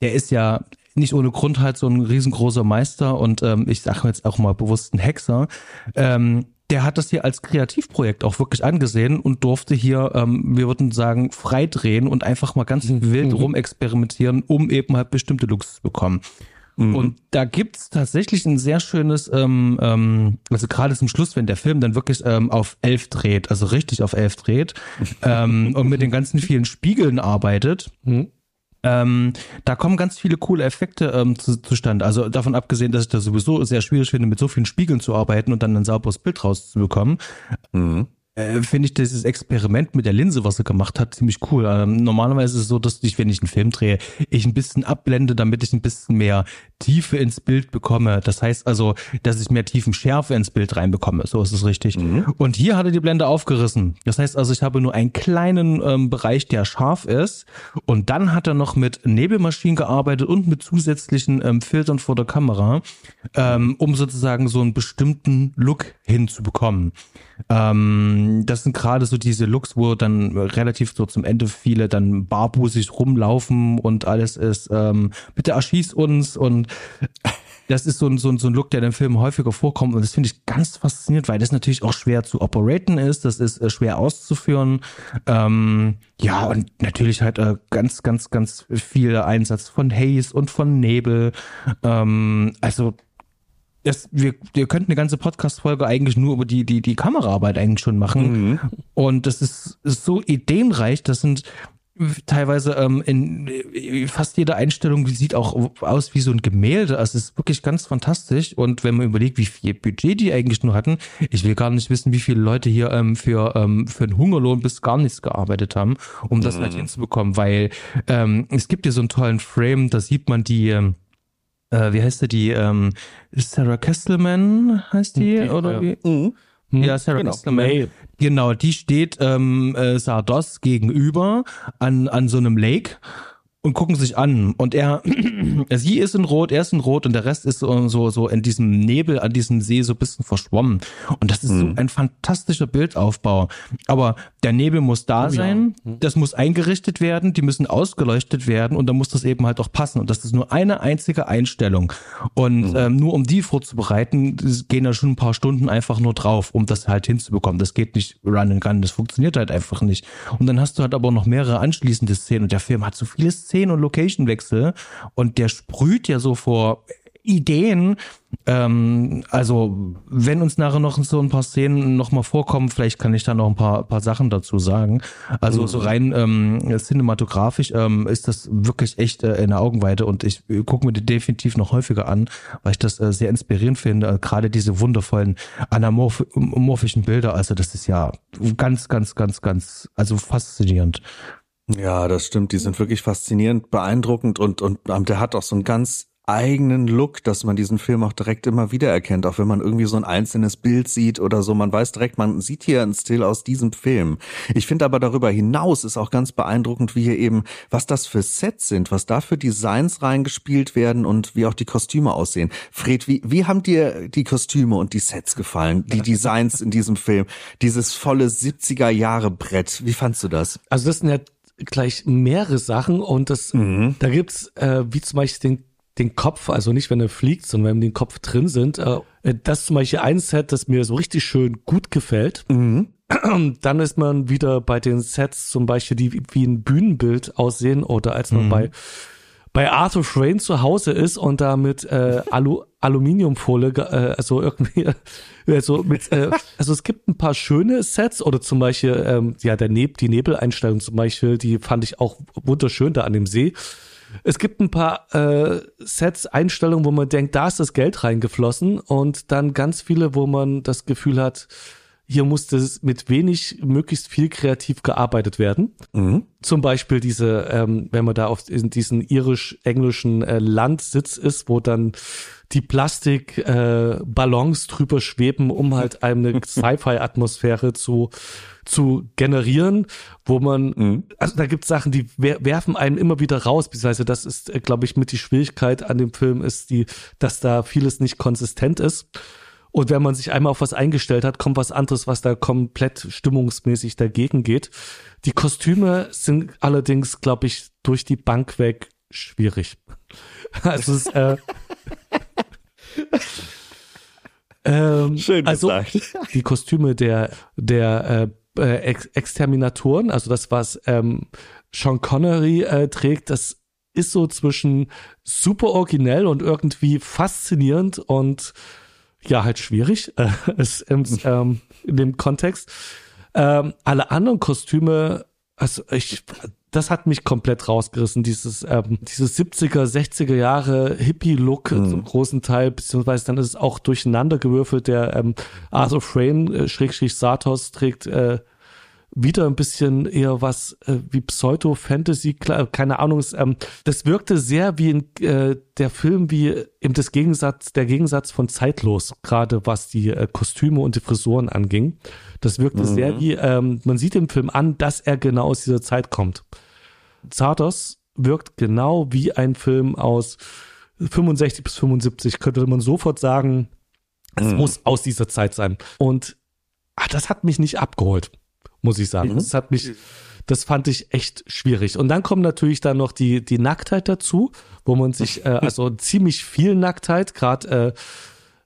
der ist ja nicht ohne Grund halt so ein riesengroßer Meister und ähm, ich sage jetzt auch mal bewusst ein Hexer. Ähm, der hat das hier als Kreativprojekt auch wirklich angesehen und durfte hier, ähm, wir würden sagen, freidrehen und einfach mal ganz mhm. wild rumexperimentieren, um eben halt bestimmte Looks zu bekommen. Mhm. Und da gibt's tatsächlich ein sehr schönes, ähm, ähm, also gerade zum Schluss, wenn der Film dann wirklich ähm, auf elf dreht, also richtig auf elf dreht ähm, und mit den ganzen vielen Spiegeln arbeitet. Mhm ähm, da kommen ganz viele coole Effekte ähm, zu, zustande. Also davon abgesehen, dass ich das sowieso sehr schwierig finde, mit so vielen Spiegeln zu arbeiten und dann ein sauberes Bild rauszubekommen. Mhm. Äh, finde ich dieses Experiment mit der Linse, was er gemacht hat, ziemlich cool. Ähm, normalerweise ist es so, dass ich, wenn ich einen Film drehe, ich ein bisschen abblende, damit ich ein bisschen mehr Tiefe ins Bild bekomme. Das heißt also, dass ich mehr Tiefenschärfe ins Bild reinbekomme. So ist es richtig. Mhm. Und hier hat er die Blende aufgerissen. Das heißt also, ich habe nur einen kleinen ähm, Bereich, der scharf ist. Und dann hat er noch mit Nebelmaschinen gearbeitet und mit zusätzlichen ähm, Filtern vor der Kamera, ähm, um sozusagen so einen bestimmten Look hinzubekommen. Ähm, das sind gerade so diese Looks, wo dann relativ so zum Ende viele dann barbusig rumlaufen und alles ist, ähm, bitte erschieß uns und das ist so ein, so, ein, so ein Look, der in Filmen häufiger vorkommt und das finde ich ganz faszinierend, weil das natürlich auch schwer zu operaten ist, das ist äh, schwer auszuführen. Ähm, ja, und natürlich halt äh, ganz, ganz, ganz viel Einsatz von Haze und von Nebel. Ähm, also das, wir, wir könnten eine ganze Podcast-Folge eigentlich nur über die, die, die Kameraarbeit eigentlich schon machen. Mhm. Und das ist, ist so ideenreich. Das sind teilweise ähm, in fast jeder Einstellung sieht auch aus wie so ein Gemälde. Also es ist wirklich ganz fantastisch. Und wenn man überlegt, wie viel Budget die eigentlich nur hatten, ich will gar nicht wissen, wie viele Leute hier ähm, für ähm, für einen Hungerlohn bis gar nichts gearbeitet haben, um das halt mhm. halt hinzubekommen. Weil ähm, es gibt hier so einen tollen Frame, da sieht man die ähm, äh, wie heißt sie, die, ähm, Sarah Kesselman heißt die, okay, oder ja. wie? Mhm. Ja, Sarah genau. Kesselman. May. Genau, die steht ähm, äh, Sardos gegenüber an, an so einem Lake und gucken sich an. Und er, sie ist in Rot, er ist in Rot und der Rest ist so, so, so in diesem Nebel an diesem See so ein bisschen verschwommen. Und das ist mhm. so ein fantastischer Bildaufbau. Aber der Nebel muss da oh, sein, ja. Mhm. das muss eingerichtet werden, die müssen ausgeleuchtet werden und dann muss das eben halt auch passen. Und das ist nur eine einzige Einstellung. Und mhm. ähm, nur um die vorzubereiten, gehen da schon ein paar Stunden einfach nur drauf, um das halt hinzubekommen. Das geht nicht run and gun, das funktioniert halt einfach nicht. Und dann hast du halt aber noch mehrere anschließende Szenen und der Film hat so viele Szenen und Location-Wechsel und der sprüht ja so vor Ideen. Ähm, also, wenn uns nachher noch so ein paar Szenen nochmal vorkommen, vielleicht kann ich da noch ein paar, paar Sachen dazu sagen. Also, so rein ähm, cinematografisch ähm, ist das wirklich echt äh, in der Augenweite und ich äh, gucke mir die definitiv noch häufiger an, weil ich das äh, sehr inspirierend finde. Äh, Gerade diese wundervollen anamorphischen Bilder, also das ist ja ganz, ganz, ganz, ganz, also faszinierend. Ja, das stimmt. Die sind wirklich faszinierend, beeindruckend und, und der hat auch so einen ganz eigenen Look, dass man diesen Film auch direkt immer wieder erkennt, auch wenn man irgendwie so ein einzelnes Bild sieht oder so. Man weiß direkt, man sieht hier einen Stil aus diesem Film. Ich finde aber darüber hinaus ist auch ganz beeindruckend, wie hier eben, was das für Sets sind, was da für Designs reingespielt werden und wie auch die Kostüme aussehen. Fred, wie, wie haben dir die Kostüme und die Sets gefallen? Die Designs in diesem Film? Dieses volle 70er Jahre Brett. Wie fandst du das? Also das sind ja gleich mehrere Sachen und das, mhm. da gibt's äh, wie zum Beispiel den, den Kopf, also nicht wenn er fliegt, sondern wenn den Kopf drin sind. Äh, das zum Beispiel ein Set, das mir so richtig schön gut gefällt. Mhm. Dann ist man wieder bei den Sets zum Beispiel, die wie ein Bühnenbild aussehen oder als man mhm. bei bei Arthur Frayne zu Hause ist und da mit äh, Alu Aluminiumfolie, äh, also irgendwie, also mit, äh, also es gibt ein paar schöne Sets oder zum Beispiel, ähm, ja, der Neb die Nebeleinstellung zum Beispiel, die fand ich auch wunderschön da an dem See. Es gibt ein paar äh, Sets, Einstellungen, wo man denkt, da ist das Geld reingeflossen und dann ganz viele, wo man das Gefühl hat, hier musste mit wenig möglichst viel kreativ gearbeitet werden. Mhm. Zum Beispiel diese, ähm, wenn man da auf in diesen irisch-englischen äh, Landsitz ist, wo dann die Plastikballons äh, drüber schweben, um halt eine Sci-Fi-Atmosphäre zu zu generieren, wo man, mhm. also da gibt es Sachen, die werfen einen immer wieder raus, beziehungsweise das ist, äh, glaube ich, mit die Schwierigkeit an dem Film ist, die, dass da vieles nicht konsistent ist. Und wenn man sich einmal auf was eingestellt hat, kommt was anderes, was da komplett stimmungsmäßig dagegen geht. Die Kostüme sind allerdings, glaube ich, durch die Bank weg schwierig. Also es, äh, ähm, Schön also die Kostüme der der äh, äh, Ex Exterminatoren, also das was ähm, Sean Connery äh, trägt, das ist so zwischen super originell und irgendwie faszinierend und ja, halt schwierig äh, ist im, ähm, in dem Kontext. Ähm, alle anderen Kostüme also ich, das hat mich komplett rausgerissen, dieses, ähm, dieses 70er, 60er Jahre Hippie-Look mhm. zum großen Teil, beziehungsweise dann ist es auch durcheinander gewürfelt. Der ähm, Arthur Frame, äh, Schrägstrich Satos, trägt äh, wieder ein bisschen eher was äh, wie Pseudo-Fantasy, keine Ahnung. Ähm, das wirkte sehr wie in, äh, der Film, wie eben das Gegensatz, der Gegensatz von Zeitlos, gerade was die äh, Kostüme und die Frisuren anging. Das wirkte mhm. sehr wie, ähm, man sieht im Film an, dass er genau aus dieser Zeit kommt. Zardos wirkt genau wie ein Film aus 65 bis 75, könnte man sofort sagen, es mhm. muss aus dieser Zeit sein. Und ach, das hat mich nicht abgeholt muss ich sagen. Mhm. Das hat mich, das fand ich echt schwierig. Und dann kommt natürlich dann noch die, die Nacktheit dazu, wo man sich, äh, also ziemlich viel Nacktheit, gerade äh,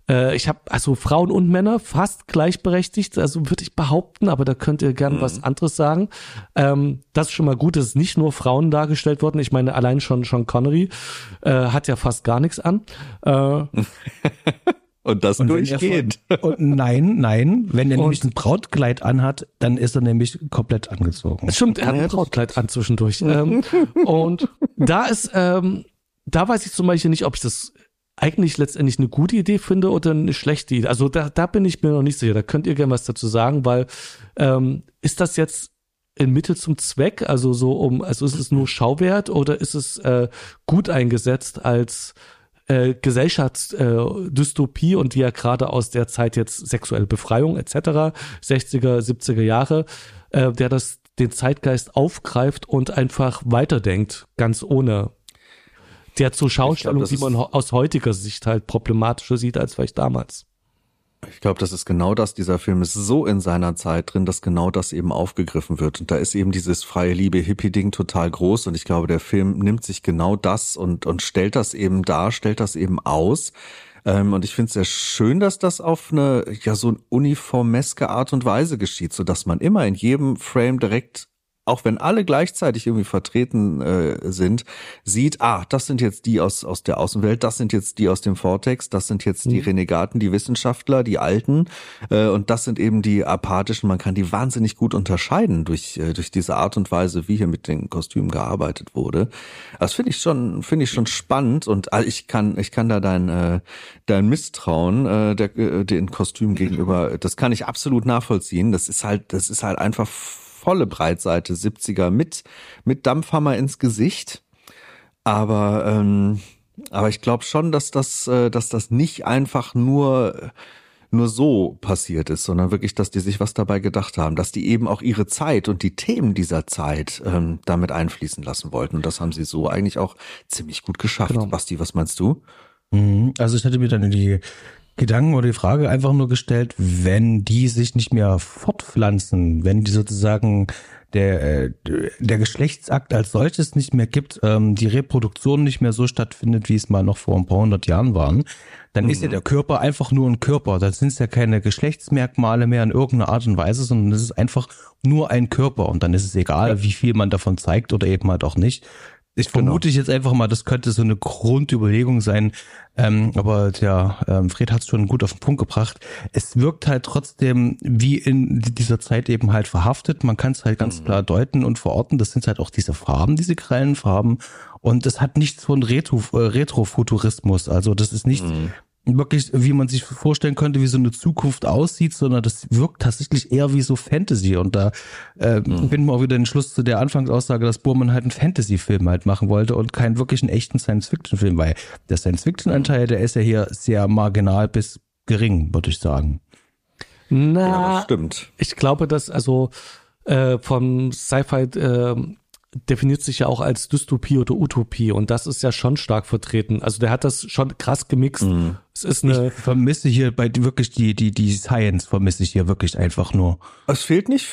äh, ich habe also Frauen und Männer fast gleichberechtigt, also würde ich behaupten, aber da könnt ihr gern mhm. was anderes sagen. Ähm, das ist schon mal gut, dass es nicht nur Frauen dargestellt wurden. Ich meine, allein schon Sean Connery äh, hat ja fast gar nichts an. Äh, Und das und durchgehend. und nein, nein, wenn er und nämlich ein Brautkleid anhat, dann ist er nämlich komplett angezogen. Stimmt, er hat ein Brautkleid an zwischendurch. ähm, und da ist, ähm, da weiß ich zum Beispiel nicht, ob ich das eigentlich letztendlich eine gute Idee finde oder eine schlechte Idee. Also da, da bin ich mir noch nicht sicher. Da könnt ihr gerne was dazu sagen, weil ähm, ist das jetzt in Mittel zum Zweck, also so um, also ist es nur Schauwert oder ist es äh, gut eingesetzt als äh, Gesellschaftsdystopie äh, und die ja gerade aus der Zeit jetzt sexuelle Befreiung etc., 60er, 70er Jahre, äh, der das den Zeitgeist aufgreift und einfach weiterdenkt, ganz ohne der zur Schaustellung, die man aus heutiger Sicht halt problematischer sieht als vielleicht damals. Ich glaube, das ist genau das. Dieser Film ist so in seiner Zeit drin, dass genau das eben aufgegriffen wird. Und da ist eben dieses freie Liebe-Hippie-Ding total groß. Und ich glaube, der Film nimmt sich genau das und, und stellt das eben dar, stellt das eben aus. Ähm, und ich finde es sehr schön, dass das auf eine, ja, so uniformeske Art und Weise geschieht, so dass man immer in jedem Frame direkt auch wenn alle gleichzeitig irgendwie vertreten äh, sind, sieht, ah, das sind jetzt die aus, aus der Außenwelt, das sind jetzt die aus dem Vortex, das sind jetzt die mhm. Renegaten, die Wissenschaftler, die Alten äh, und das sind eben die apathischen. Man kann die wahnsinnig gut unterscheiden durch, äh, durch diese Art und Weise, wie hier mit den Kostümen gearbeitet wurde. Das finde ich schon, finde ich schon spannend und äh, ich kann, ich kann da dein, äh, dein Misstrauen äh, der, äh, den Kostümen gegenüber, das kann ich absolut nachvollziehen. Das ist halt, das ist halt einfach volle Breitseite 70er mit, mit Dampfhammer ins Gesicht. Aber, ähm, aber ich glaube schon, dass das, äh, dass das nicht einfach nur, nur so passiert ist, sondern wirklich, dass die sich was dabei gedacht haben, dass die eben auch ihre Zeit und die Themen dieser Zeit ähm, damit einfließen lassen wollten. Und das haben sie so eigentlich auch ziemlich gut geschafft. Genau. Basti, was meinst du? Mhm. Also ich hätte mir dann die Gedanken oder die Frage einfach nur gestellt, wenn die sich nicht mehr fortpflanzen, wenn die sozusagen der, äh, der Geschlechtsakt als solches nicht mehr gibt, ähm, die Reproduktion nicht mehr so stattfindet, wie es mal noch vor ein paar hundert Jahren waren, dann mhm. ist ja mhm. der Körper einfach nur ein Körper. Dann sind es ja keine Geschlechtsmerkmale mehr in irgendeiner Art und Weise, sondern es ist einfach nur ein Körper. Und dann ist es egal, wie viel man davon zeigt oder eben halt auch nicht. Ich genau. vermute genau. jetzt einfach mal, das könnte so eine Grundüberlegung sein. Ähm, aber ja, ähm, Fred hat es schon gut auf den Punkt gebracht. Es wirkt halt trotzdem wie in dieser Zeit eben halt verhaftet. Man kann es halt ganz mhm. klar deuten und verorten. Das sind halt auch diese Farben, diese grellen Farben. Und das hat nichts von Retro, äh, Retrofuturismus. Also das ist nicht mhm wirklich, wie man sich vorstellen könnte, wie so eine Zukunft aussieht, sondern das wirkt tatsächlich eher wie so Fantasy. Und da äh, mhm. finden wir auch wieder den Schluss zu der Anfangsaussage, dass Burman halt einen Fantasy-Film halt machen wollte und keinen wirklichen echten Science-Fiction-Film, weil der Science-Fiction-Anteil, der ist ja hier sehr marginal bis gering, würde ich sagen. Na, ja, das stimmt. Ich glaube, dass also äh, von Sci-Fi äh, definiert sich ja auch als Dystopie oder Utopie und das ist ja schon stark vertreten. Also der hat das schon krass gemixt. Mhm. Es ist eine ich vermisse hier bei wirklich die die die Science vermisse ich hier wirklich einfach nur. Es fehlt nicht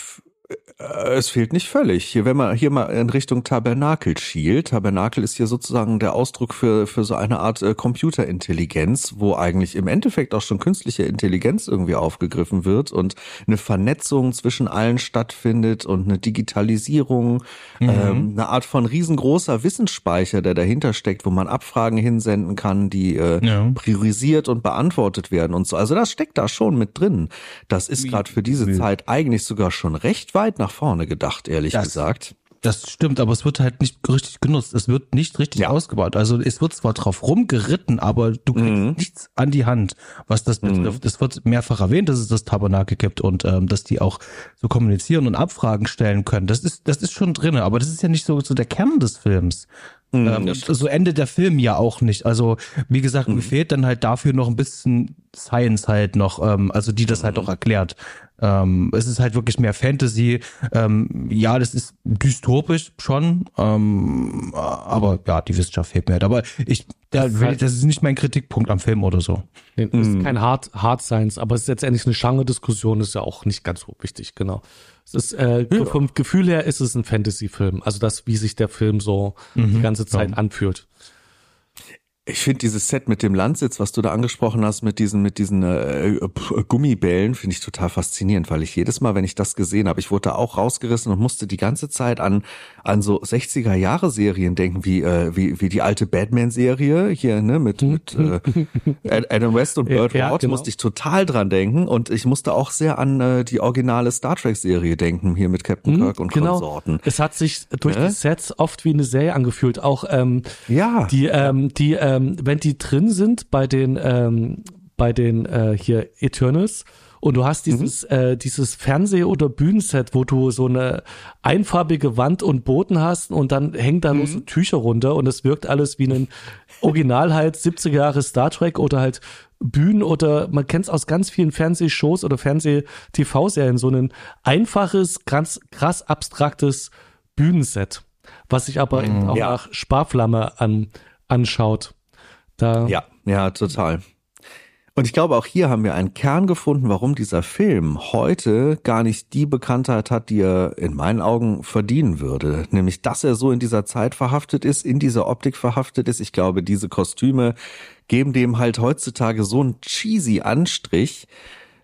es fehlt nicht völlig. Hier, wenn man hier mal in Richtung Tabernakel schielt, Tabernakel ist hier sozusagen der Ausdruck für, für so eine Art äh, Computerintelligenz, wo eigentlich im Endeffekt auch schon künstliche Intelligenz irgendwie aufgegriffen wird und eine Vernetzung zwischen allen stattfindet und eine Digitalisierung, mhm. ähm, eine Art von riesengroßer Wissensspeicher, der dahinter steckt, wo man Abfragen hinsenden kann, die äh, ja. priorisiert und beantwortet werden und so. Also das steckt da schon mit drin. Das ist gerade für diese Zeit eigentlich sogar schon recht weit nach vorne gedacht, ehrlich Das- gesagt. Das stimmt, aber es wird halt nicht richtig genutzt. Es wird nicht richtig Ja. ausgebaut. Also es wird zwar drauf rumgeritten, aber du kriegst Mhm. nichts an die Hand, was das betrifft. Es wird mehrfach erwähnt, dass es das Tabernakel gibt und ähm, dass die auch so kommunizieren und Abfragen stellen können. Das ist, das ist schon drinne, aber das ist ja nicht so, so der Kern des Films. Ähm, das so endet der Film ja auch nicht. Also, wie gesagt, mir fehlt dann halt dafür noch ein bisschen Science halt noch, ähm, also die das halt auch erklärt. Ähm, es ist halt wirklich mehr Fantasy. Ähm, ja, das ist dystopisch schon, ähm, aber ja, die Wissenschaft fehlt mir halt. Aber ich, da, ist will, halt- das ist nicht mein Kritikpunkt am Film oder so. Nee, Das ist kein Hard, Hard Science, aber es ist letztendlich eine Genre-Diskussion, ist ja auch nicht ganz so wichtig, genau. Es ist, äh, vom Gefühl her ist es ein Fantasy-Film, also das, wie sich der Film so die ganze Zeit anfühlt. Ich finde dieses Set mit dem Landsitz, was du da angesprochen hast, mit diesen, mit diesen äh, äh, Gummibällen, finde ich total faszinierend, weil ich jedes Mal, wenn ich das gesehen habe, ich wurde da auch rausgerissen und musste die ganze Zeit an, an so 60er Jahre Serien denken, wie, äh, wie, wie die alte Batman-Serie hier, ne, mit, mit äh, Ad- Adam West und Burt ja, Ward, genau. musste ich total dran denken und ich musste auch sehr an äh, die originale Star Trek-Serie denken, hier mit Captain Kirk und genau. Konsorten. Es hat sich durch Ne? die Sets oft wie eine Serie angefühlt. Auch ähm, Ja. die, ähm, die, ähm, wenn die drin sind bei den, ähm, bei den äh, hier Eternals und du hast dieses, äh, dieses Fernseh- oder Bühnenset, wo du so eine einfarbige Wand und Boden hast und dann hängen da nur so Tücher runter und es wirkt alles wie ein Original halt 70er Jahre Star Trek oder halt Bühnen oder man kennt es aus ganz vielen Fernsehshows oder Fernseh-TV-Serien, so ein einfaches, ganz krass abstraktes Bühnenset, was sich aber eben auch Ja. nach Sparflamme an, anschaut. Da, Ja, ja, total. Und ich glaube, auch hier haben wir einen Kern gefunden, warum dieser Film heute gar nicht die Bekanntheit hat, die er in meinen Augen verdienen würde. Nämlich, dass er so in dieser Zeit verhaftet ist, in dieser Optik verhaftet ist. Ich glaube, diese Kostüme geben dem halt heutzutage so einen cheesy Anstrich,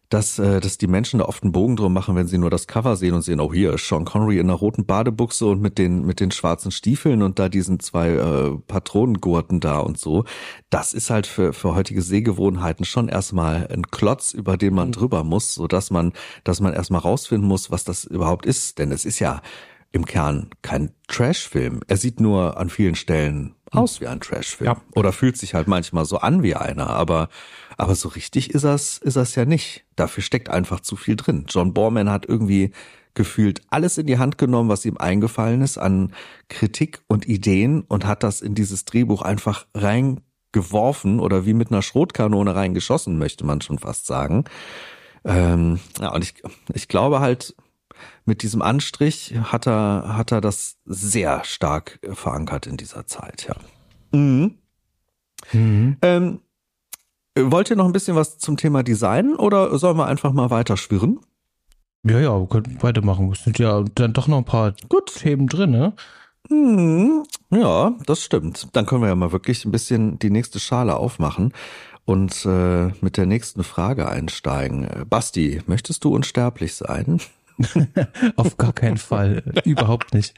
dass, äh, dass die Menschen da oft einen Bogen drum machen, wenn sie nur das Cover sehen und sehen, oh hier Sean Connery in einer roten Badebuchse und mit den, mit den schwarzen Stiefeln und da diesen zwei äh, Patronengurten da und so. Das ist halt für, für heutige Sehgewohnheiten schon erstmal ein Klotz, über den man drüber muss, so dass man, dass man erstmal rausfinden muss, was das überhaupt ist. Denn es ist ja im Kern kein Trashfilm. Er sieht nur an vielen Stellen aus wie ein Trashfilm. Ja. Oder fühlt sich halt manchmal so an wie einer, aber, aber so richtig ist das, ist das ja nicht. Dafür steckt einfach zu viel drin. John Borman hat irgendwie gefühlt alles in die Hand genommen, was ihm eingefallen ist an Kritik und Ideen und hat das in dieses Drehbuch einfach reingeworfen oder wie mit einer Schrotkanone reingeschossen, möchte man schon fast sagen. Ähm, ja, und ich, ich glaube halt, mit diesem Anstrich hat er, hat er das sehr stark verankert in dieser Zeit, ja. Mhm. Ähm, wollt ihr noch ein bisschen was zum Thema Design oder sollen wir einfach mal weiterschwirren? Ja, ja, wir können weitermachen. Es sind ja dann doch noch ein paar Gut. Themen drin, ne? Hm, ja, das stimmt. Dann können wir ja mal wirklich ein bisschen die nächste Schale aufmachen und äh, mit der nächsten Frage einsteigen. Basti, möchtest du unsterblich sein? Auf gar keinen Fall. Überhaupt nicht.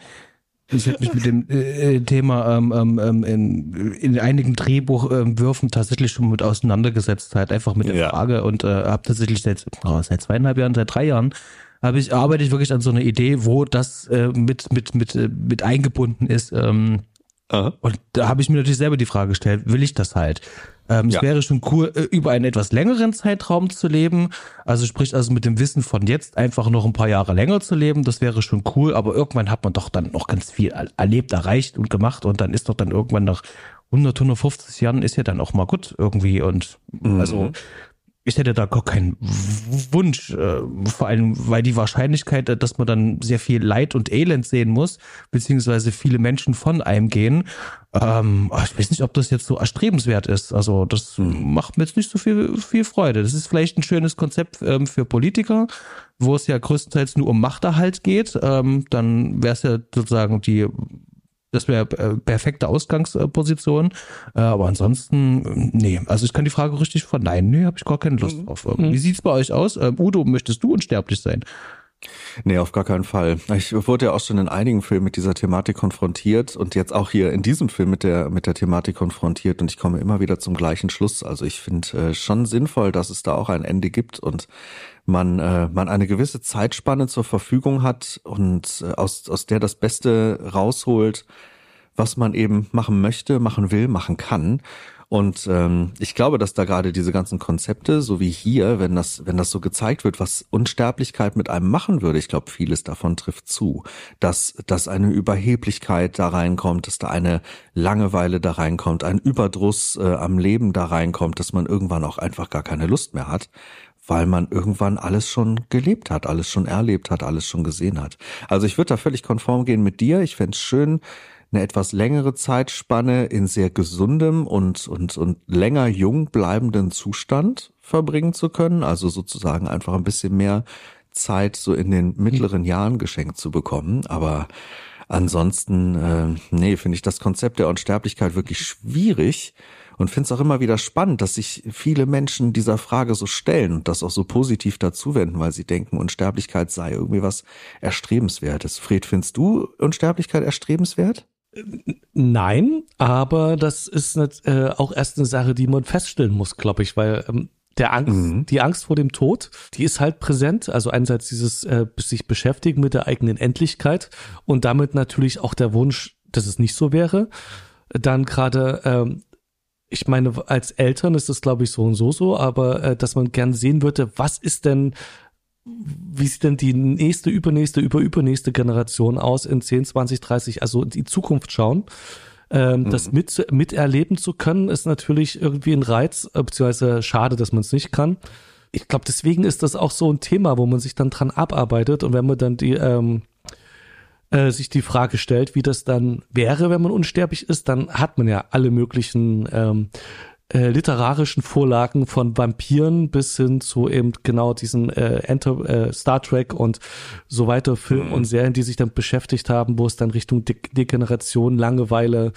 Ich habe mich mit dem äh, Thema ähm, ähm, ähm, in, in einigen Drehbuchwürfen tatsächlich schon mit auseinandergesetzt, halt einfach mit der Ja. Frage und äh, habe tatsächlich seit, oh, seit zweieinhalb Jahren, seit drei Jahren habe ich arbeite ich wirklich an so einer Idee, wo das äh, mit mit mit äh, mit eingebunden ist. Ähm, Aha. und da habe ich mir natürlich selber die Frage gestellt, will ich das halt? Ähm, Ja. Es wäre schon cool, äh, über einen etwas längeren Zeitraum zu leben. Also sprich, also mit dem Wissen von jetzt einfach noch ein paar Jahre länger zu leben, das wäre schon cool, aber irgendwann hat man doch dann noch ganz viel er- erlebt, erreicht und gemacht und dann ist doch dann irgendwann nach 100, 150 Jahren ist ja dann auch mal gut irgendwie und also ich hätte da gar keinen Wunsch, äh, vor allem, weil die Wahrscheinlichkeit, äh, dass man dann sehr viel Leid und Elend sehen muss, beziehungsweise viele Menschen von einem gehen, ähm, ich weiß nicht, ob das jetzt so erstrebenswert ist. Also das macht mir jetzt nicht so viel, viel Freude. Das ist vielleicht ein schönes Konzept ähm, für Politiker, wo es ja größtenteils nur um Machterhalt geht. Ähm, dann wäre es ja sozusagen die das wäre äh, perfekte Ausgangsposition. Äh, aber ansonsten, äh, nee. Also ich kann die Frage richtig verneinen. Nee, habe ich gar keine Lust drauf. Ähm, Wie sieht's bei euch aus? Ähm, Udo, möchtest du unsterblich sein? Nee, auf gar keinen Fall. Ich wurde ja auch schon in einigen Filmen mit dieser Thematik konfrontiert und jetzt auch hier in diesem Film mit der, mit der Thematik konfrontiert und ich komme immer wieder zum gleichen Schluss. Also ich finde äh, schon sinnvoll, dass es da auch ein Ende gibt und man, äh, man eine gewisse Zeitspanne zur Verfügung hat und äh, aus, aus der das Beste rausholt, was man eben machen möchte, machen will, machen kann. Und ähm, ich glaube, dass da gerade diese ganzen Konzepte, so wie hier, wenn das, wenn das so gezeigt wird, was Unsterblichkeit mit einem machen würde, ich glaube, vieles davon trifft zu, dass, dass eine Überheblichkeit da reinkommt, dass da eine Langeweile da reinkommt, ein Überdruss äh, am Leben da reinkommt, dass man irgendwann auch einfach gar keine Lust mehr hat weil man irgendwann alles schon gelebt hat, alles schon erlebt hat, alles schon gesehen hat. Also ich würde da völlig konform gehen mit dir. Ich fände es schön, eine etwas längere Zeitspanne in sehr gesundem und, und, und länger jung bleibenden Zustand verbringen zu können. Also sozusagen einfach ein bisschen mehr Zeit so in den mittleren Jahren geschenkt zu bekommen. Aber ansonsten, äh, nee, finde ich das Konzept der Unsterblichkeit wirklich schwierig und finde es auch immer wieder spannend, dass sich viele Menschen dieser Frage so stellen und das auch so positiv dazuwenden, weil sie denken, Unsterblichkeit sei irgendwie was Erstrebenswertes. Fred, findest du Unsterblichkeit erstrebenswert? Nein, aber das ist nicht, äh, auch erst eine Sache, die man feststellen muss, glaube ich, weil ähm, der Angst, mhm. die Angst vor dem Tod, die ist halt präsent. Also einerseits dieses äh, sich beschäftigen mit der eigenen Endlichkeit und damit natürlich auch der Wunsch, dass es nicht so wäre. Dann gerade, ähm, ich meine, als Eltern ist es glaube ich so und so so, aber äh, dass man gern sehen würde, was ist denn wie sieht denn die nächste, übernächste, überübernächste Generation aus in 10, 20, 30, also in die Zukunft schauen. Ähm, mhm. Das mit, miterleben zu können, ist natürlich irgendwie ein Reiz, äh, beziehungsweise schade, dass man es nicht kann. Ich glaube, deswegen ist das auch so ein Thema, wo man sich dann dran abarbeitet und wenn man dann die, ähm, äh, sich die Frage stellt, wie das dann wäre, wenn man unsterblich ist, dann hat man ja alle möglichen ähm, äh, literarischen Vorlagen von Vampiren bis hin zu eben genau diesen äh, Enter, äh, Star Trek und so weiter Filmen mhm. und Serien, die sich dann beschäftigt haben, wo es dann Richtung De Degeneration, Langeweile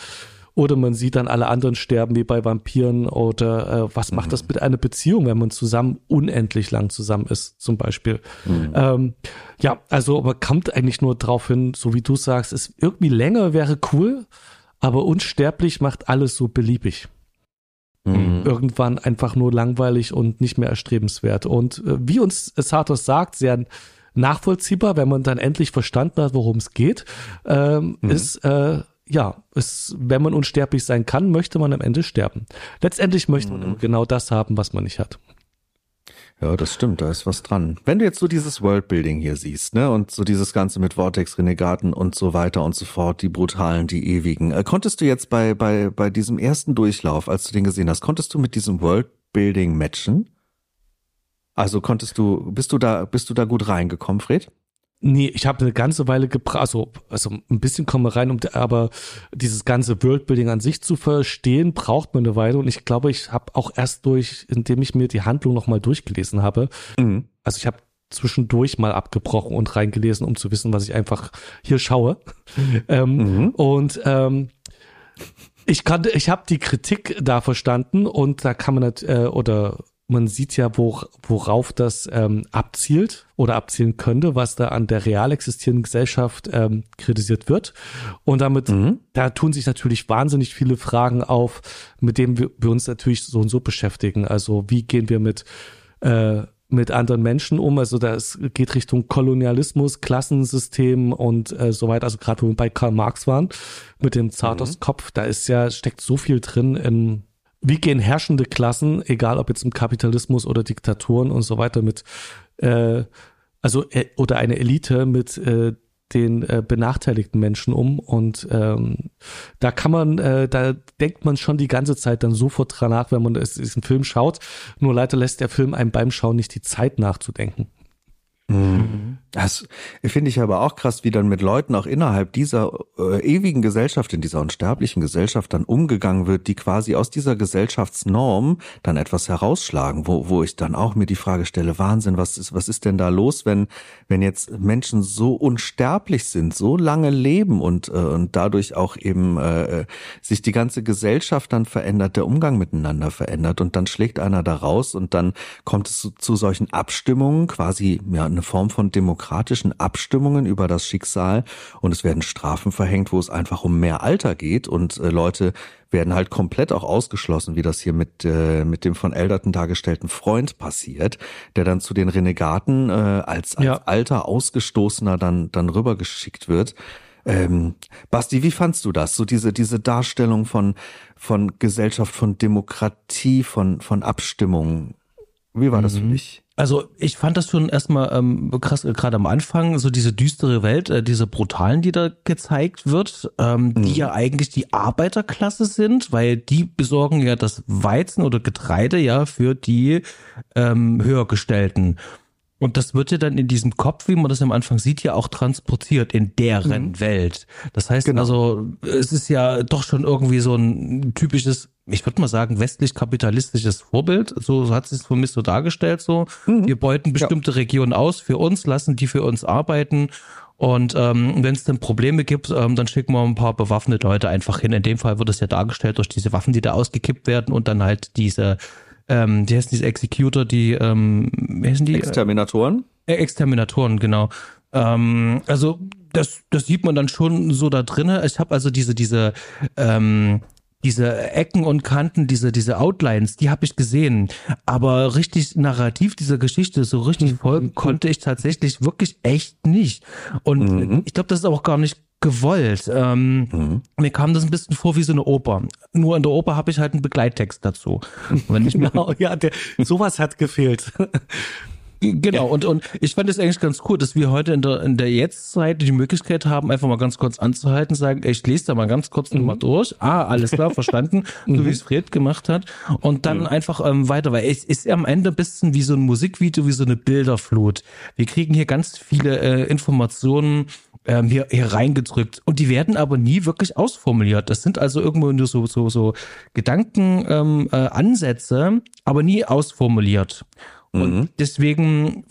oder man sieht dann alle anderen sterben wie bei Vampiren oder äh, was macht mhm. das mit einer Beziehung, wenn man zusammen unendlich lang zusammen ist, zum Beispiel. Mhm. Ähm, ja, also aber kommt eigentlich nur drauf hin, so wie du sagst, es irgendwie länger wäre cool, aber unsterblich macht alles so beliebig. Mhm. Irgendwann einfach nur langweilig und nicht mehr erstrebenswert. Und äh, wie uns Sartos sagt, sehr nachvollziehbar, wenn man dann endlich verstanden hat, worum es geht, ähm, mhm. ist, äh, ja, ist, wenn man unsterblich sein kann, möchte man am Ende sterben. Letztendlich möchte mhm. man genau das haben, was man nicht hat. Ja, das stimmt, da ist was dran. Wenn du jetzt so dieses Worldbuilding hier siehst, ne, und so dieses Ganze mit Vortex-Renegaten und so weiter und so fort, die brutalen, die ewigen, äh, konntest du jetzt bei, bei, bei diesem ersten Durchlauf, als du den gesehen hast, konntest du mit diesem Worldbuilding matchen? Also konntest du, bist du da, bist du da gut reingekommen, Fred? Nee, ich habe eine ganze Weile gebraucht, also, also ein bisschen komme rein, um, aber dieses ganze Worldbuilding an sich zu verstehen, braucht man eine Weile. Und ich glaube, ich habe auch erst durch, indem ich mir die Handlung nochmal durchgelesen habe. Mhm. Also ich habe zwischendurch mal abgebrochen und reingelesen, um zu wissen, was ich einfach hier schaue. ähm, mhm. Und ähm, ich kannte, ich habe die Kritik da verstanden und da kann man nicht, äh, oder man sieht ja, wo, worauf das ähm, abzielt oder abzielen könnte, was da an der real existierenden Gesellschaft ähm, kritisiert wird. Und damit, mhm. da tun sich natürlich wahnsinnig viele Fragen auf, mit denen wir, wir uns natürlich so und so beschäftigen. Also wie gehen wir mit äh, mit anderen Menschen um. Also das geht Richtung Kolonialismus, Klassensystem und äh, so weiter. Also gerade wo wir bei Karl Marx waren mit dem Zartos mhm. Kopf, da ist ja steckt so viel drin in wie gehen herrschende Klassen, egal ob jetzt im Kapitalismus oder Diktaturen und so weiter, mit äh, also äh, oder eine Elite mit äh, den äh, benachteiligten Menschen um und ähm, da kann man, äh, da denkt man schon die ganze Zeit dann sofort dran nach, wenn man diesen Film schaut. Nur leider lässt der Film einem beim Schauen nicht die Zeit nachzudenken. Mhm. Das finde ich aber auch krass, wie dann mit Leuten auch innerhalb dieser äh, ewigen Gesellschaft, in dieser unsterblichen Gesellschaft dann umgegangen wird, die quasi aus dieser Gesellschaftsnorm dann etwas herausschlagen, wo, wo ich dann auch mir die Frage stelle, Wahnsinn, was ist, was ist denn da los, wenn, wenn jetzt Menschen so unsterblich sind, so lange leben und, äh, und dadurch auch eben äh, sich die ganze Gesellschaft dann verändert, der Umgang miteinander verändert und dann schlägt einer da raus und dann kommt es zu, zu solchen Abstimmungen, quasi ja eine Form von Demokratie demokratischen Abstimmungen über das Schicksal und es werden Strafen verhängt, wo es einfach um mehr Alter geht und äh, Leute werden halt komplett auch ausgeschlossen, wie das hier mit, äh, mit dem von Elderton dargestellten Freund passiert, der dann zu den Renegaten äh, als, als Ja. alter Ausgestoßener dann, dann rübergeschickt wird. Ähm, Basti, wie fandst du das? So diese, diese Darstellung von, von Gesellschaft, von Demokratie, von, von Abstimmung. Wie war das für dich? Also ich fand das schon erstmal ähm, krass, äh, gerade am Anfang, so diese düstere Welt, äh, diese brutalen, die da gezeigt wird, ähm, die ja eigentlich die Arbeiterklasse sind, weil die besorgen ja das Weizen oder Getreide ja für die ähm, Höhergestellten. Und das wird ja dann in diesem Kopf, wie man das am Anfang sieht, ja auch transportiert in deren Welt. Das heißt Genau. also, es ist ja doch schon irgendwie so ein typisches, ich würde mal sagen, westlich-kapitalistisches Vorbild. So, so hat es sich für mich so dargestellt. So, wir beuten bestimmte Regionen aus für uns, lassen die für uns arbeiten. Und ähm, wenn es dann Probleme gibt, ähm, dann schicken wir ein paar bewaffnete Leute einfach hin. In dem Fall wird es ja dargestellt durch diese Waffen, die da ausgekippt werden und dann halt diese, ähm, die heißen diese Executor, die, ähm, wie heißen die? Exterminatoren? Äh, Exterminatoren, genau. Ähm, also das, das sieht man dann schon so da drinne. Ich habe also diese, diese, ähm, diese Ecken und Kanten, diese, diese Outlines, die habe ich gesehen. Aber richtig narrativ dieser Geschichte, so richtig folgen konnte ich tatsächlich wirklich echt nicht. Und ich glaube, das ist auch gar nicht gewollt. Ähm, Mir kam das ein bisschen vor wie so eine Oper. Nur in der Oper habe ich halt einen Begleittext dazu. Wenn ich mir Genau, ja, der, sowas hat gefehlt. Genau, und, und ich fand es eigentlich ganz cool, dass wir heute in der, in der Jetztzeit die Möglichkeit haben, einfach mal ganz kurz anzuhalten, sagen, ich lese da mal ganz kurz nochmal durch. Ah, alles klar, verstanden, so wie es Fred gemacht hat. Und dann einfach ähm, weiter, weil es ist am Ende ein bisschen wie so ein Musikvideo, wie so eine Bilderflut. Wir kriegen hier ganz viele äh, Informationen ähm, hier, hier reingedrückt und die werden aber nie wirklich ausformuliert. Das sind also irgendwo nur so, so, so Gedanken, ähm, äh, Ansätze, aber nie ausformuliert. Und deswegen,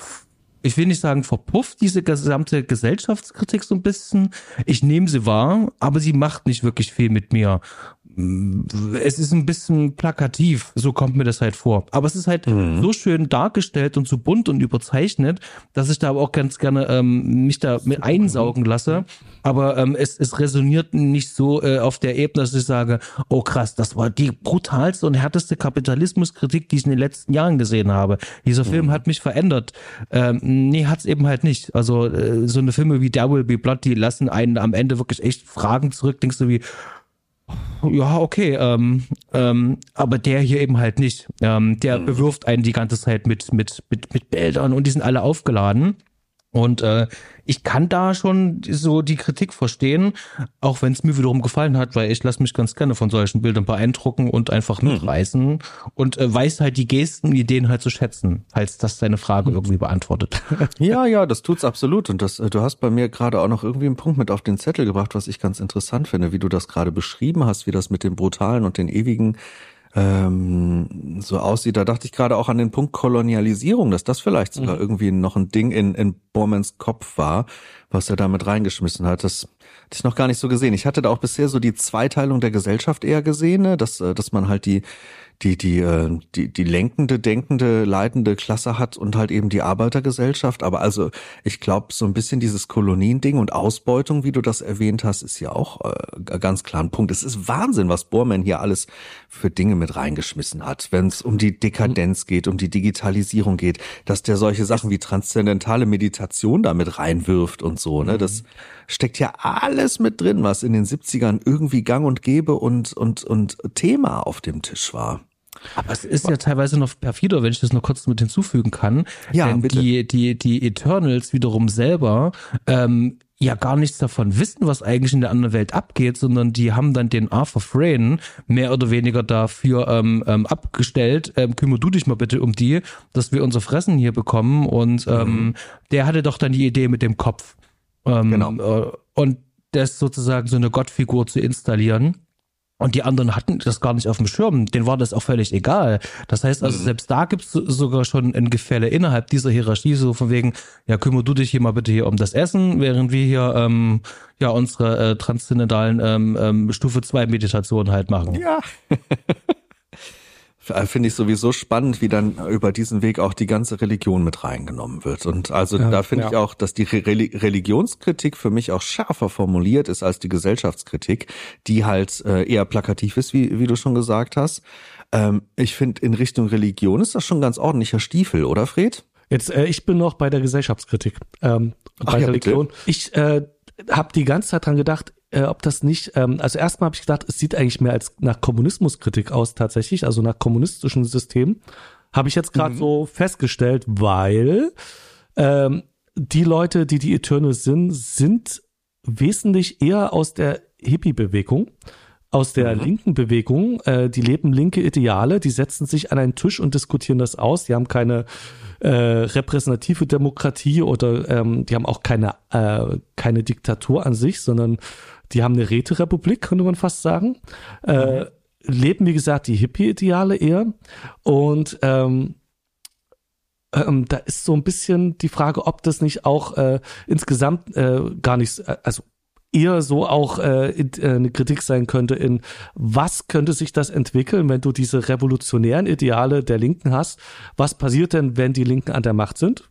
ich will nicht sagen, verpufft diese gesamte Gesellschaftskritik so ein bisschen. Ich nehme sie wahr, aber sie macht nicht wirklich viel mit mir. Es ist ein bisschen plakativ, so kommt mir das halt vor. Aber es ist halt so schön dargestellt und so bunt und überzeichnet, dass ich da aber auch ganz gerne ähm, mich da mit einsaugen lasse. Aber ähm, es, es resoniert nicht so äh, auf der Ebene, dass ich sage, oh krass, das war die brutalste und härteste Kapitalismuskritik, die ich in den letzten Jahren gesehen habe. Dieser Film hat mich verändert. Ähm, nee, hat's eben halt nicht. Also äh, so eine Filme wie There Will Be Blood, die lassen einen am Ende wirklich echt Fragen zurück. Denkst du wie, ja, okay, ähm, ähm, aber der hier eben halt nicht. Ähm, der bewirft einen die ganze Zeit mit, mit, mit, mit Bildern und die sind alle aufgeladen. Und äh, ich kann da schon so die Kritik verstehen, auch wenn es mir wiederum gefallen hat, weil ich lasse mich ganz gerne von solchen Bildern beeindrucken und einfach mitreißen und äh, weiß halt die Gesten Ideen halt zu schätzen, falls das deine Frage irgendwie beantwortet. Ja, ja, das tut's absolut. Und das, äh, du hast bei mir gerade auch noch irgendwie einen Punkt mit auf den Zettel gebracht, was ich ganz interessant finde, wie du das gerade beschrieben hast, wie das mit dem Brutalen und den Ewigen ähm, so aussieht. Da dachte ich gerade auch an den Punkt Kolonialisierung, dass das vielleicht sogar irgendwie noch ein Ding in, in Bormans Kopf war, was er damit reingeschmissen hat. Das hatte ich noch gar nicht so gesehen. Ich hatte da auch bisher so die Zweiteilung der Gesellschaft eher gesehen, ne? dass, äh, dass man halt die die die äh, die die lenkende, denkende, leitende Klasse hat und halt eben die Arbeitergesellschaft. Aber also ich glaube so ein bisschen dieses Koloniending und Ausbeutung, wie du das erwähnt hast, ist ja auch äh, ganz klar ein Punkt. Es ist Wahnsinn, was Bormann hier alles für Dinge mit reingeschmissen hat, wenn es um die Dekadenz geht, um die Digitalisierung geht, dass der solche Sachen wie transzendentale Meditation damit reinwirft und so. Ne, das steckt ja alles mit drin, was in den 70ern irgendwie Gang und Gäbe und und und Thema auf dem Tisch war. Aber es ist ja teilweise noch perfider, wenn ich das noch kurz mit hinzufügen kann. Ja, Denn bitte. die, die, die Eternals wiederum selber ähm, ja gar nichts davon wissen, was eigentlich in der anderen Welt abgeht, sondern die haben dann den Arthur Frayne mehr oder weniger dafür ähm, ähm, abgestellt, ähm, kümmere du dich mal bitte um die, dass wir unser Fressen hier bekommen. Und ähm, der hatte doch dann die Idee mit dem Kopf. Ähm, Genau. äh, und das sozusagen so eine Gottfigur zu installieren. Und die anderen hatten das gar nicht auf dem Schirm. Denen war das auch völlig egal. Das heißt also, selbst da gibt es sogar schon ein Gefälle innerhalb dieser Hierarchie, so von wegen, ja, kümmere du dich hier mal bitte hier um das Essen, während wir hier ähm, ja unsere äh, transzendentalen ähm, ähm, Stufe 2 Meditationen halt machen. Ja. äh, finde ich sowieso spannend, wie dann über diesen Weg auch die ganze Religion mit reingenommen wird. Und also Ja, da finde ja. ich auch, dass die Re Religionskritik für mich auch schärfer formuliert ist als die Gesellschaftskritik, die halt äh, eher plakativ ist, wie, wie du schon gesagt hast. Ähm, ich finde, in Richtung Religion ist das schon ein ganz ordentlicher Stiefel, oder Fred? Jetzt, äh, ich bin noch bei der Gesellschaftskritik, ähm, Ach bei ja, Religion. Ich äh, habe die ganze Zeit dran gedacht, äh, ob das nicht, ähm, also erstmal habe ich gedacht, es sieht eigentlich mehr als nach Kommunismuskritik aus tatsächlich, also nach kommunistischen Systemen. Habe ich jetzt gerade so festgestellt, weil ähm, die Leute, die die Eternals sind, sind wesentlich eher aus der Hippie-Bewegung, aus der linken Bewegung. Äh, die leben linke Ideale, die setzen sich an einen Tisch und diskutieren das aus. Die haben keine äh, repräsentative Demokratie oder ähm, die haben auch keine, äh, keine Diktatur an sich, sondern die haben eine Räterepublik, könnte man fast sagen. Äh, leben, wie gesagt, die Hippie-Ideale eher. Und ähm, ähm, da ist so ein bisschen die Frage, ob das nicht auch äh, insgesamt äh, gar nicht, äh, also eher so auch äh, in, äh, eine Kritik sein könnte in, was könnte sich das entwickeln, wenn du diese revolutionären Ideale der Linken hast? Was passiert denn, wenn die Linken an der Macht sind?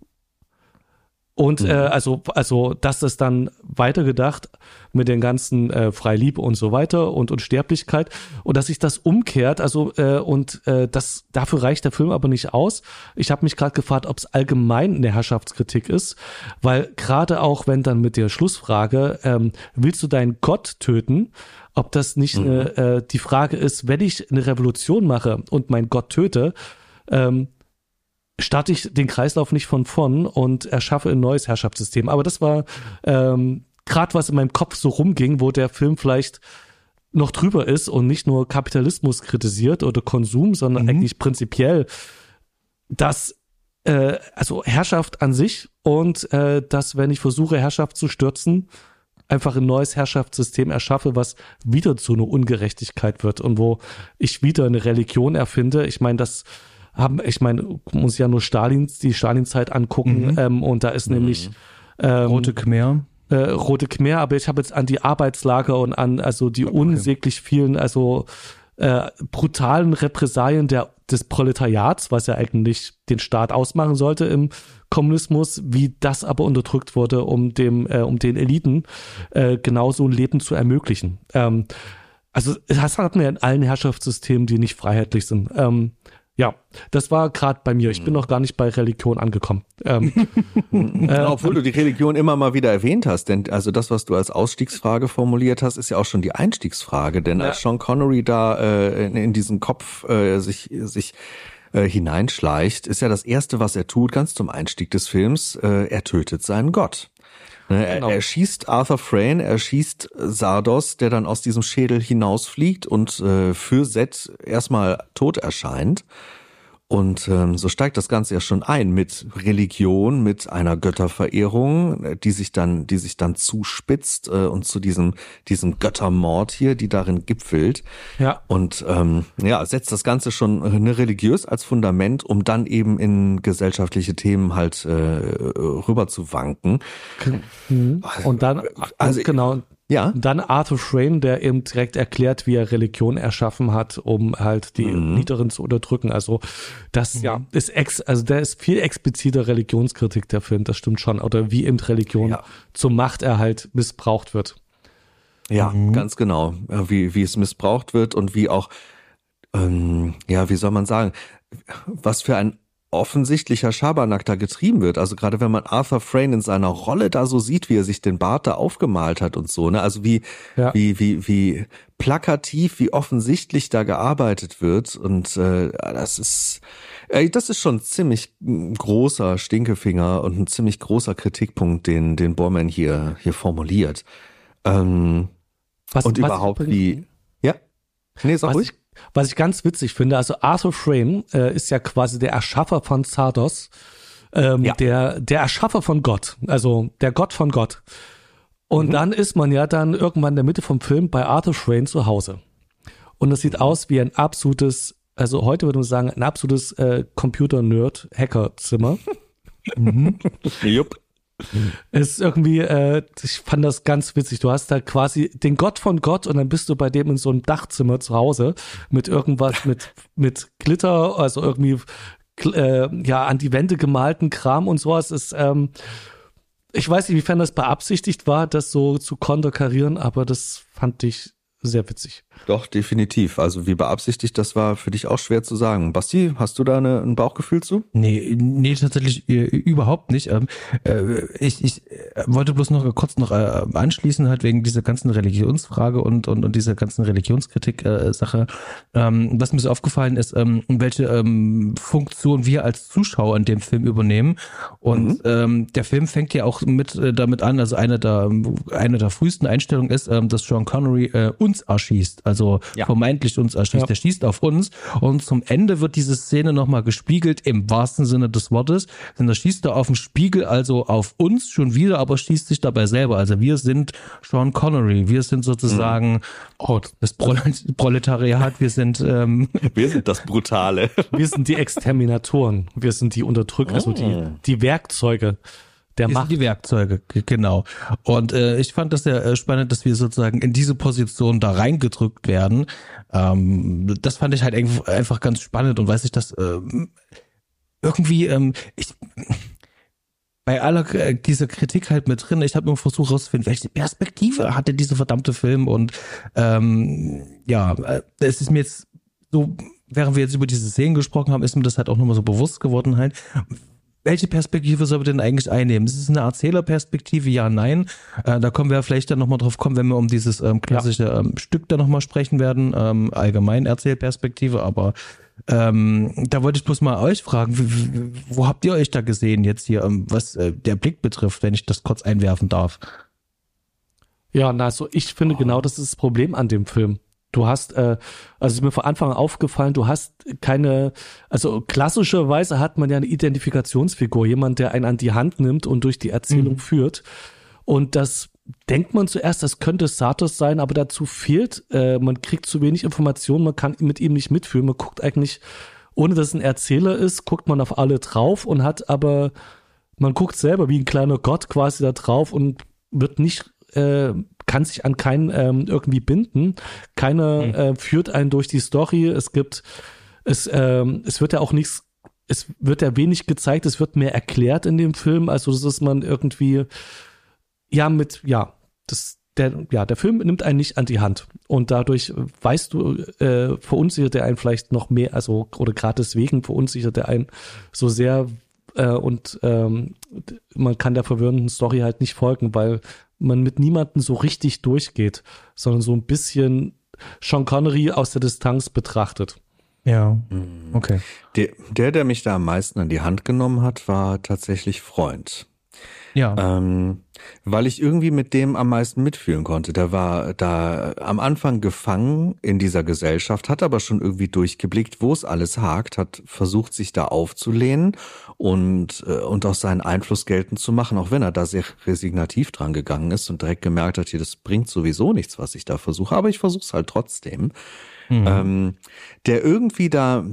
Und äh, also, also, dass das dann weitergedacht mit den ganzen äh, Freiliebe und so weiter und Unsterblichkeit. Und dass sich das umkehrt, also äh, und äh, das dafür reicht der Film aber nicht aus. Ich habe mich gerade gefragt, ob es allgemein eine Herrschaftskritik ist, weil gerade auch wenn dann mit der Schlussfrage, ähm, willst du deinen Gott töten, ob das nicht eine, äh, die Frage ist, wenn ich eine Revolution mache und meinen Gott töte, ähm, starte ich den Kreislauf nicht von vorn und erschaffe ein neues Herrschaftssystem. Aber das war ähm, gerade was in meinem Kopf so rumging, wo der Film vielleicht noch drüber ist und nicht nur Kapitalismus kritisiert oder Konsum, sondern eigentlich prinzipiell dass äh, also Herrschaft an sich und äh, dass wenn ich versuche Herrschaft zu stürzen, einfach ein neues Herrschaftssystem erschaffe, was wieder zu einer Ungerechtigkeit wird und wo ich wieder eine Religion erfinde. Ich meine, das haben, ich meine, muss ja nur Stalins, die Stalinzeit angucken, ähm, und da ist nämlich ähm, Rote Khmer. äh, Rote Khmer, aber ich habe jetzt an die Arbeitslager und an also die unsäglich vielen, also äh, brutalen Repressalien der, des Proletariats, was ja eigentlich den Staat ausmachen sollte im Kommunismus, wie das aber unterdrückt wurde, um dem, äh, um den Eliten äh, genauso ein Leben zu ermöglichen. Ähm, also das hat man ja in allen Herrschaftssystemen, die nicht freiheitlich sind. Ähm, ja, das war gerade bei mir. Ich bin noch gar nicht bei Religion angekommen. Ähm, äh, Obwohl du die Religion immer mal wieder erwähnt hast, denn also das, was du als Ausstiegsfrage formuliert hast, ist ja auch schon die Einstiegsfrage, denn als Sean Connery da äh, in, in diesen Kopf äh, sich sich äh, hineinschleicht, ist ja das erste, was er tut, ganz zum Einstieg des Films, äh, er tötet seinen Gott. Ne, er, Genau. er schießt Arthur Frayne, er schießt Sardos, der dann aus diesem Schädel hinausfliegt und äh, für Set erstmal tot erscheint. Und ähm, so steigt das Ganze ja schon ein mit Religion, mit einer Götterverehrung, äh, die sich dann, die sich dann zuspitzt äh, und zu diesem, diesem Göttermord hier, die darin gipfelt. ja. Und ähm, ja, setzt das Ganze schon äh, ne, religiös als Fundament, um dann eben in gesellschaftliche Themen halt äh, rüber zu wanken. Und dann, Also- genau, Ja. Dann Arthur Frayne, der eben direkt erklärt, wie er Religion erschaffen hat, um halt die Mhm. Niederen zu unterdrücken. Also das ja ist ex, also der ist viel expliziter Religionskritik der Film, das stimmt schon. Oder wie eben Religion Ja. zum Machterhalt missbraucht wird. Ja, ganz genau. Wie, wie es missbraucht wird und wie auch, ähm, ja, wie soll man sagen, was für ein offensichtlicher Schabernack da getrieben wird. Also gerade wenn man Arthur Frayne in seiner Rolle da so sieht, wie er sich den Bart da aufgemalt hat und so, ne? Also wie, Ja. wie, wie, wie plakativ, wie offensichtlich da gearbeitet wird. Und äh, das ist, äh, das ist schon ein ziemlich mm, großer Stinkefinger und ein ziemlich großer Kritikpunkt, den, den Borman hier, hier formuliert. Ähm, Was, und was überhaupt wie. Ja. Nee, sag ruhig. ich, was ich ganz witzig finde, also Arthur Frayne äh, ist ja quasi der Erschaffer von Zardos, ähm, Ja. der, der Erschaffer von Gott, also der Gott von Gott. Und dann ist man ja dann irgendwann in der Mitte vom Film bei Arthur Frayne zu Hause. Und es sieht aus wie ein absolutes, also heute würde man sagen, ein absolutes äh, Computer-Nerd-Hacker-Zimmer. Jupp. Es ist irgendwie, äh, ich fand das ganz witzig. Du hast da quasi den Gott von Gott und dann bist du bei dem in so einem Dachzimmer zu Hause mit irgendwas, mit, mit Glitter, also irgendwie, äh, ja, an die Wände gemalten Kram und sowas. Ist, ähm, ich weiß nicht, wiefern das beabsichtigt war, das so zu konterkarieren, aber das fand ich sehr witzig. Doch, definitiv. Also wie beabsichtigt das war, für dich auch schwer zu sagen. Basti, hast du da eine, ein Bauchgefühl zu? Nee, nee, tatsächlich äh, überhaupt nicht. Ähm, äh, ich, ich äh, wollte bloß noch kurz noch äh, anschließen, halt wegen dieser ganzen Religionsfrage und, und, und dieser ganzen Religionskritik-Sache. Äh, ähm, was mir so aufgefallen ist, ähm, welche ähm, Funktion wir als Zuschauer in dem Film übernehmen. Und mhm. ähm, der Film fängt ja auch mit äh, damit an, also eine der, eine der frühesten Einstellungen ist, ähm, dass Sean Connery äh, uns erschießt, also ja. vermeintlich uns erschießt. Ja. Der schießt auf uns und zum Ende wird diese Szene nochmal gespiegelt im wahrsten Sinne des Wortes. Denn da schießt er auf den Spiegel, also auf uns schon wieder, aber schießt sich dabei selber. Also wir sind Sean Connery, wir sind sozusagen mhm. oh, das Proletariat, wir sind ähm, wir sind das Brutale. Wir sind die Exterminatoren, wir sind die Unterdrücker, also die, ah. die Werkzeuge der Macht. Die Werkzeuge, genau. Und äh, ich fand das sehr äh, spannend, dass wir sozusagen in diese Position da reingedrückt werden. Ähm, das fand ich halt einfach ganz spannend und weiß ich, dass äh, irgendwie, ähm, ich bei aller äh, dieser Kritik halt mit drin. Ich habe nur versucht herauszufinden, welche Perspektive hatte dieser verdammte Film und ähm, ja, äh, es ist mir jetzt so, während wir jetzt über diese Szenen gesprochen haben, ist mir das halt auch nochmal so bewusst geworden halt, welche Perspektive soll man denn eigentlich einnehmen? Ist es eine Erzählerperspektive? Ja, nein. Äh, da kommen wir vielleicht dann nochmal drauf kommen, wenn wir um dieses ähm, klassische ja. ähm, Stück dann nochmal sprechen werden, ähm, allgemein Erzählperspektive, aber ähm, da wollte ich bloß mal euch fragen, wo habt ihr euch da gesehen jetzt hier, ähm, was äh, der Blick betrifft, wenn ich das kurz einwerfen darf? Ja, na, also ich finde oh. genau das ist das Problem an dem Film. Du hast, äh, also ist mir von Anfang an aufgefallen, du hast keine, also klassischerweise hat man ja eine Identifikationsfigur, jemand, der einen an die Hand nimmt und durch die Erzählung mhm. führt. Und das denkt man zuerst, das könnte Satos sein, aber dazu fehlt, äh, man kriegt zu wenig Informationen, man kann mit ihm nicht mitfühlen. Man guckt eigentlich, ohne dass es ein Erzähler ist, guckt man auf alle drauf und hat aber, man guckt selber wie ein kleiner Gott quasi da drauf und wird nicht äh, kann sich an keinen ähm, irgendwie binden. Keiner mhm. äh, führt einen durch die Story. Es gibt, es, ähm, es wird ja auch nichts, es wird ja wenig gezeigt, es wird mehr erklärt in dem Film, also dass man irgendwie, ja, mit, ja, das, der, ja, der Film nimmt einen nicht an die Hand. Und dadurch weißt du, äh, verunsichert er einen vielleicht noch mehr, also, oder gerade deswegen verunsichert er einen so sehr, äh, und ähm, man kann der verwirrenden Story halt nicht folgen, weil man mit niemandem so richtig durchgeht, sondern so ein bisschen Sean Connery aus der Distanz betrachtet. Ja, okay. Der, der, der mich da am meisten an die Hand genommen hat, war tatsächlich Freund. Ja. Ähm, weil ich irgendwie mit dem am meisten mitfühlen konnte. Der war da am Anfang gefangen in dieser Gesellschaft, hat aber schon irgendwie durchgeblickt, wo es alles hakt, hat versucht, sich da aufzulehnen und, äh, und auch seinen Einfluss geltend zu machen, auch wenn er da sehr resignativ dran gegangen ist und direkt gemerkt hat, hier, das bringt sowieso nichts, was ich da versuche, aber ich versuche es halt trotzdem. Mhm. Ähm, der irgendwie da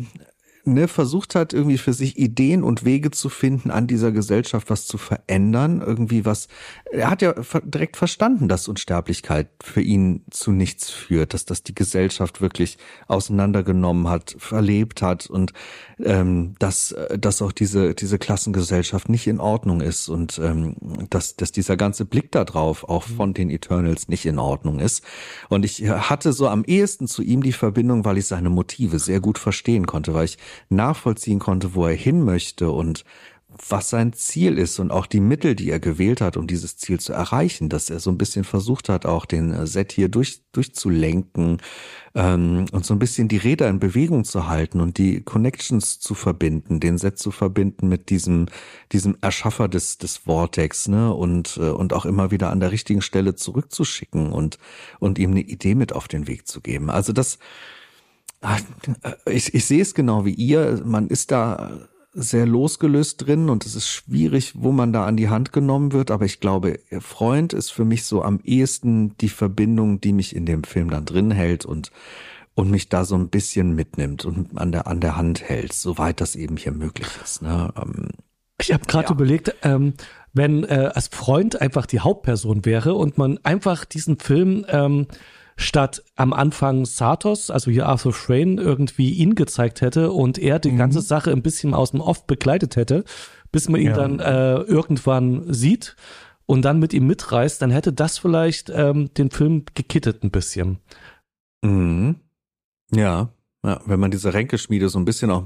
ne, versucht hat, irgendwie für sich Ideen und Wege zu finden, an dieser Gesellschaft was zu verändern, irgendwie was. Er hat ja direkt verstanden, dass Unsterblichkeit für ihn zu nichts führt, dass das die Gesellschaft wirklich auseinandergenommen hat, verlebt hat und ähm, dass, dass auch diese, diese Klassengesellschaft nicht in Ordnung ist und ähm, dass, dass dieser ganze Blick da drauf auch von den Eternals nicht in Ordnung ist. Und ich hatte so am ehesten zu ihm die Verbindung, weil ich seine Motive sehr gut verstehen konnte, weil ich nachvollziehen konnte, wo er hin möchte und was sein Ziel ist und auch die Mittel, die er gewählt hat, um dieses Ziel zu erreichen, dass er so ein bisschen versucht hat, auch den Set hier durch, durchzulenken ähm, und so ein bisschen die Räder in Bewegung zu halten und die Connections zu verbinden, den Set zu verbinden mit diesem, diesem Erschaffer des, des Vortex, ne, und, äh, und auch immer wieder an der richtigen Stelle zurückzuschicken und, und ihm eine Idee mit auf den Weg zu geben. Also das, ich, ich sehe es genau wie ihr. Man ist da sehr losgelöst drin und es ist schwierig, wo man da an die Hand genommen wird. Aber ich glaube, Freund ist für mich so am ehesten die Verbindung, die mich in dem Film dann drin hält und und mich da so ein bisschen mitnimmt und an der an der Hand hält, soweit das eben hier möglich ist. Ne? Ähm, Ich habe gerade Ja. überlegt, ähm, wenn äh, als Freund einfach die Hauptperson wäre und man einfach diesen Film ähm, statt am Anfang Satos, also hier Arthur Frayne, irgendwie ihn gezeigt hätte und er die ganze Sache ein bisschen aus dem Off begleitet hätte, bis man ihn Ja. dann äh, irgendwann sieht und dann mit ihm mitreist, dann hätte das vielleicht ähm, den Film gekittet ein bisschen. Mhm. Ja, ja, wenn man diese Ränkeschmiede so ein bisschen auch,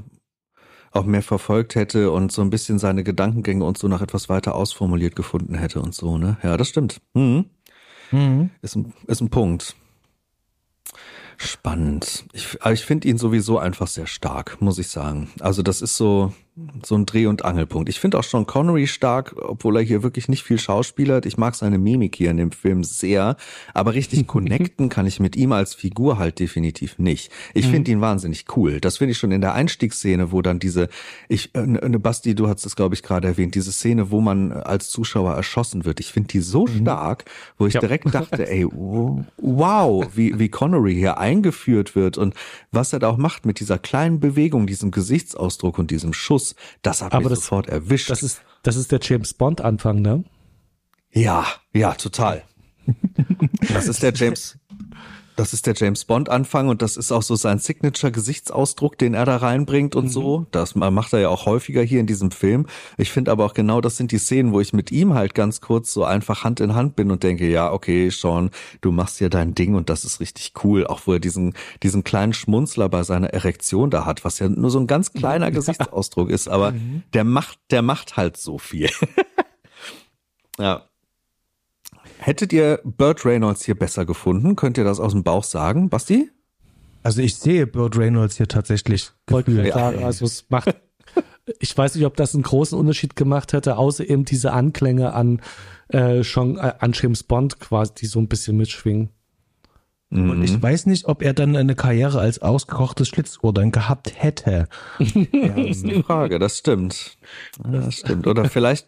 auch mehr verfolgt hätte und so ein bisschen seine Gedankengänge und so noch etwas weiter ausformuliert gefunden hätte und so, ne? Ja, das stimmt. Mhm. Mhm. Ist ein, ist ein Punkt. Spannend. Ich, ich finde ihn sowieso einfach sehr stark, muss ich sagen. Also das ist so, so ein Dreh- und Angelpunkt. Ich finde auch Sean Connery stark, obwohl er hier wirklich nicht viel schauspielert. Ich mag seine Mimik hier in dem Film sehr, aber richtig connecten kann ich mit ihm als Figur halt definitiv nicht. Ich finde ihn wahnsinnig cool. Das finde ich schon in der Einstiegsszene, wo dann diese, ich, äh, ne, Basti, du hast es glaube ich gerade erwähnt, diese Szene, wo man als Zuschauer erschossen wird. Ich finde die so stark, wo ich Ja. direkt dachte, ey, wow, wie, wie Connery hier eingeführt wird und was er da auch macht mit dieser kleinen Bewegung, diesem Gesichtsausdruck und diesem Schuss, das hat Aber mich das- sofort erwischt. Das ist, das ist der James Bond Anfang, ne? ja, ja, total. Das ist der James, das ist der James Bond Anfang und das ist auch so sein Signature Gesichtsausdruck, den er da reinbringt und so. Das macht er ja auch häufiger hier in diesem Film. Ich finde aber auch genau, das sind die Szenen, wo ich mit ihm halt ganz kurz so einfach Hand in Hand bin und denke, ja, okay, Sean, du machst ja dein Ding und das ist richtig cool. Auch wo er diesen, diesen kleinen Schmunzler bei seiner Erektion da hat, was ja nur so ein ganz kleiner Gesichtsausdruck ist, aber der macht, der macht halt so viel. ja. Hättet ihr Burt Reynolds hier besser gefunden? Könnt ihr das aus dem Bauch sagen, Basti? Also ich sehe Burt Reynolds hier tatsächlich Wollte gefühlt. ich sagen, also es macht, ich weiß nicht, ob das einen großen Unterschied gemacht hätte, außer eben diese Anklänge an äh, schon äh, an James Bond quasi, die so ein bisschen mitschwingen. Und ich weiß nicht, ob er dann eine Karriere als ausgekochtes Schlitzohr dann gehabt hätte. Ja, das ist die Frage, das stimmt. Das stimmt. Oder vielleicht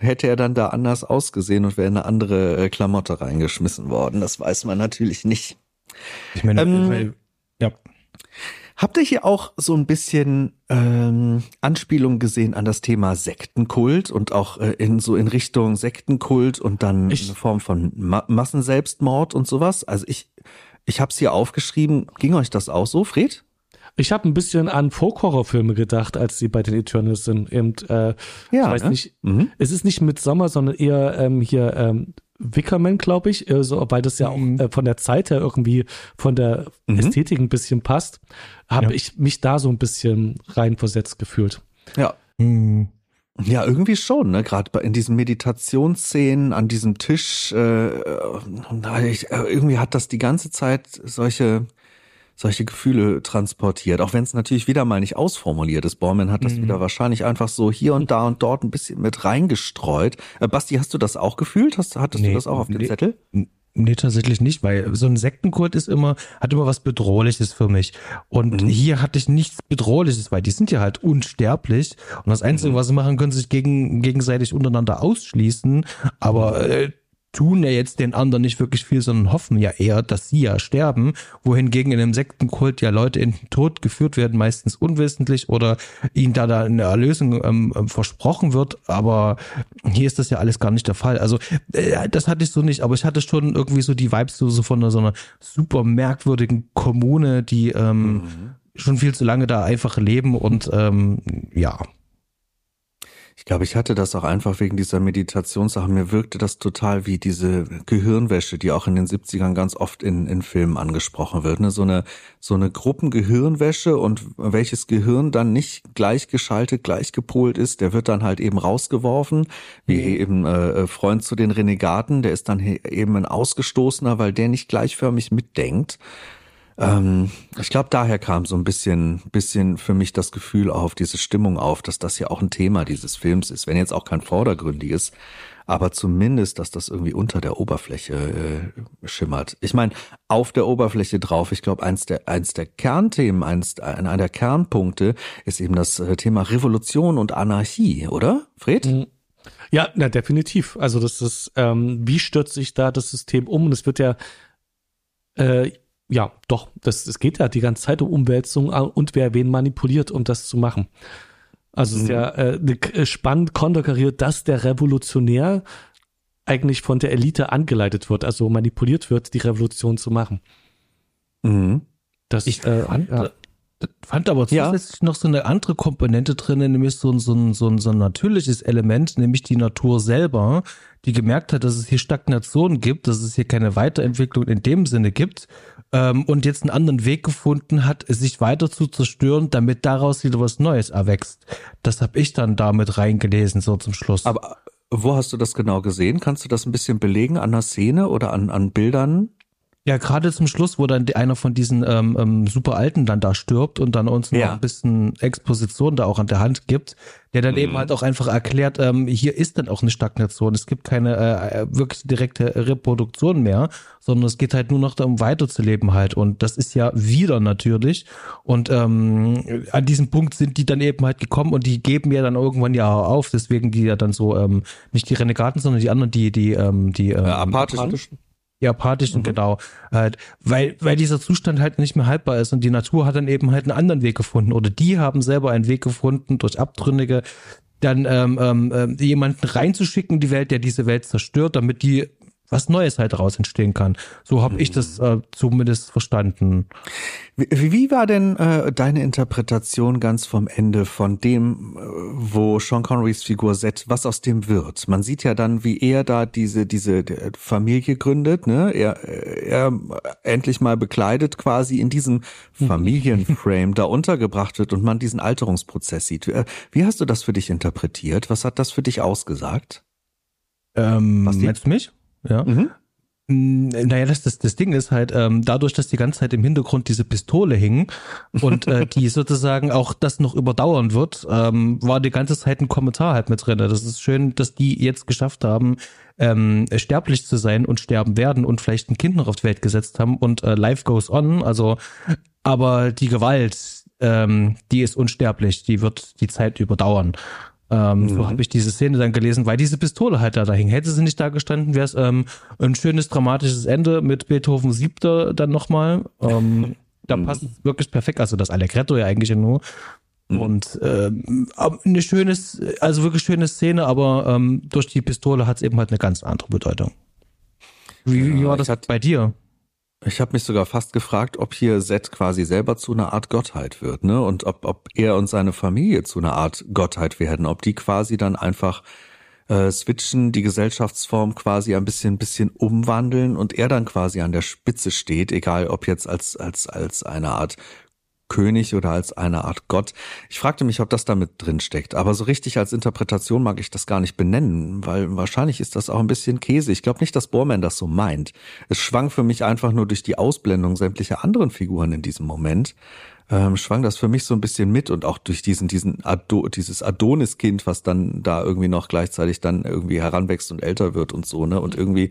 hätte er dann da anders ausgesehen und wäre in eine andere äh, Klamotte reingeschmissen worden. Das weiß man natürlich nicht. Ich meine, Ähm, ja. Habt ihr hier auch so ein bisschen ähm, Anspielung gesehen an das Thema Sektenkult und auch äh, in so in Richtung Sektenkult und dann Ich- eine Form von Ma Massenselbstmord und sowas? Also ich ich habe es hier aufgeschrieben. Ging euch das auch so, Fred? Ich habe ein bisschen an Folk-Horror-Filme gedacht, als sie bei den Eternals sind. Eben, äh, ich weiß ne? nicht, Mhm. es ist nicht Midsommer, sondern eher ähm, hier ähm, Wickerman, glaube ich, äh, so, weil das ja auch Mhm. äh, von der Zeit her irgendwie von der Mhm. Ästhetik ein bisschen passt, habe Ja. ich mich da so ein bisschen reinversetzt gefühlt. Ja. Hm. Ja, irgendwie schon, ne? Gerade in diesen Meditationsszenen an diesem Tisch, äh, äh, ich, äh, irgendwie hat das die ganze Zeit solche solche Gefühle transportiert, auch wenn es natürlich wieder mal nicht ausformuliert ist. Borman hat das Mhm. wieder wahrscheinlich einfach so hier und da und dort ein bisschen mit reingestreut. Äh, Basti, hast du das auch gefühlt? Hast, hattest du Nee, das auch auf dem nee. Zettel? Nee, tatsächlich nicht, weil so ein Sektenkult ist immer, hat immer was Bedrohliches für mich. Und Mhm. hier hatte ich nichts Bedrohliches, weil die sind ja halt unsterblich. Und das Einzige, Mhm. was sie machen, können sich gegen, gegenseitig untereinander ausschließen. Aber äh, tun ja jetzt den anderen nicht wirklich viel, sondern hoffen ja eher, dass sie ja sterben. Wohingegen in einem Sektenkult ja Leute in den Tod geführt werden, meistens unwissentlich oder ihnen da, da eine Erlösung ähm, versprochen wird. Aber hier ist das ja alles gar nicht der Fall. Also äh, das hatte ich so nicht, aber ich hatte schon irgendwie so die Vibes so, von einer, so einer super merkwürdigen Kommune, die ähm, schon viel zu lange da einfach leben und ähm, ja. Ich glaube, ich hatte das auch einfach wegen dieser Meditationssache. Mir wirkte das total wie diese Gehirnwäsche, die auch in den 70ern ganz oft in, in Filmen angesprochen wird. Ne? So eine, so eine Gruppengehirnwäsche und welches Gehirn dann nicht gleichgeschaltet, gleichgepolt ist, der wird dann halt eben rausgeworfen, wie eben äh, Freund zu den Renegaten, der ist dann eben ein Ausgestoßener, weil der nicht gleichförmig mitdenkt. Ähm, ich glaube, daher kam so ein bisschen, bisschen für mich das Gefühl auf, diese Stimmung auf, dass das ja auch ein Thema dieses Films ist, wenn jetzt auch kein vordergründiges, aber zumindest, dass das irgendwie unter der Oberfläche äh, schimmert. Ich meine, auf der Oberfläche drauf, ich glaube, eins der, eins der Kernthemen, eins, einer der Kernpunkte ist eben das äh, Thema Revolution und Anarchie, oder, Fred? Mhm. Ja, na, definitiv. Also das ist, ähm, wie stürzt sich da das System um? Und es wird ja, äh, ja, doch, das, es geht ja die ganze Zeit um Umwälzung äh, und wer wen manipuliert, um das zu machen. Also mhm. sehr äh, äh, spannend konterkariert, dass der Revolutionär eigentlich von der Elite angeleitet wird, also manipuliert wird, die Revolution zu machen. Mhm. Das, ich äh, fand, ja. fand aber zusätzlich ja. noch so eine andere Komponente drin, nämlich so, so, ein, so, ein, so ein natürliches Element, nämlich die Natur selber, die gemerkt hat, dass es hier Stagnation gibt, dass es hier keine Weiterentwicklung in dem Sinne gibt ähm, und jetzt einen anderen Weg gefunden hat, sich weiter zu zerstören, damit daraus wieder was Neues erwächst. Das habe ich dann damit reingelesen, so zum Schluss. Aber wo hast du das genau gesehen? Kannst du das ein bisschen belegen an der Szene oder an, an Bildern? Ja, gerade zum Schluss, wo dann einer von diesen ähm, ähm, super Alten dann da stirbt und dann uns ja. noch ein bisschen Exposition da auch an der Hand gibt, der dann mhm. eben halt auch einfach erklärt, ähm, hier ist dann auch eine Stagnation. Es gibt keine äh, äh, wirklich direkte Reproduktion mehr, sondern es geht halt nur noch darum, weiterzuleben halt. Und das ist ja wieder natürlich. Und ähm, an diesem Punkt sind die dann eben halt gekommen und die geben ja dann irgendwann ja auf, deswegen die ja dann so, ähm, nicht die Renegaten, sondern die anderen, die, die, ähm, die ähm, äh, apathischen. Die apathischen, mhm. genau. Halt, weil, weil dieser Zustand halt nicht mehr haltbar ist und die Natur hat dann eben halt einen anderen Weg gefunden oder die haben selber einen Weg gefunden, durch Abtrünnige dann ähm, ähm, äh, jemanden reinzuschicken in die Welt, der diese Welt zerstört, damit die was Neues halt daraus entstehen kann. So habe ich das äh, zumindest verstanden. Wie, wie war denn äh, deine Interpretation ganz vom Ende von dem, äh, wo Sean Connerys Figur Seth, was aus dem wird? Man sieht ja dann, wie er da diese diese Familie gründet, ne? Er, er endlich mal bekleidet quasi in diesem mhm. Familienframe da untergebracht wird und man diesen Alterungsprozess sieht. Äh, wie hast du das für dich interpretiert? Was hat das für dich ausgesagt? Ähm, was meinst du mich? Ja. Mhm. Mm, naja, das, das, das Ding ist halt, ähm, dadurch, dass die ganze Zeit im Hintergrund diese Pistole hing und äh, die sozusagen auch das noch überdauern wird, ähm, war die ganze Zeit ein Kommentar halt mit drin. Das ist schön, dass die jetzt geschafft haben, ähm, sterblich zu sein und sterben werden und vielleicht ein Kind noch auf die Welt gesetzt haben und äh, life goes on. Also, aber die Gewalt, ähm, die ist unsterblich, die wird die Zeit überdauern. Ähm, mhm. So habe ich diese Szene dann gelesen, weil diese Pistole halt da, da hing. Hätte sie nicht da gestanden, wäre es ähm, ein schönes dramatisches Ende mit Beethoven siebter dann nochmal. Ähm, da mhm. passt es wirklich perfekt. Also das Allegretto ja eigentlich nur. Mhm. Und ähm, eine schönes, also wirklich schöne Szene, aber ähm, durch die Pistole hat es eben halt eine ganz andere Bedeutung. Wie, wie war das bei dir? Ich habe mich sogar fast gefragt, ob hier Seth quasi selber zu einer Art Gottheit wird, ne? Und ob, ob er und seine Familie zu einer Art Gottheit werden, ob die quasi dann einfach äh, switchen, die Gesellschaftsform quasi ein bisschen, bisschen umwandeln und er dann quasi an der Spitze steht, egal ob jetzt als, als, als eine Art König oder als eine Art Gott. Ich fragte mich, ob das da mit drin steckt. Aber so richtig als Interpretation mag ich das gar nicht benennen, weil wahrscheinlich ist das auch ein bisschen Käse. Ich glaube nicht, dass Borman das so meint. Es schwang für mich einfach nur durch die Ausblendung sämtlicher anderen Figuren in diesem Moment. Ähm, schwang das für mich so ein bisschen mit und auch durch diesen, diesen Ado, dieses Adonis-Kind, was dann da irgendwie noch gleichzeitig dann irgendwie heranwächst und älter wird und so, ne? Und irgendwie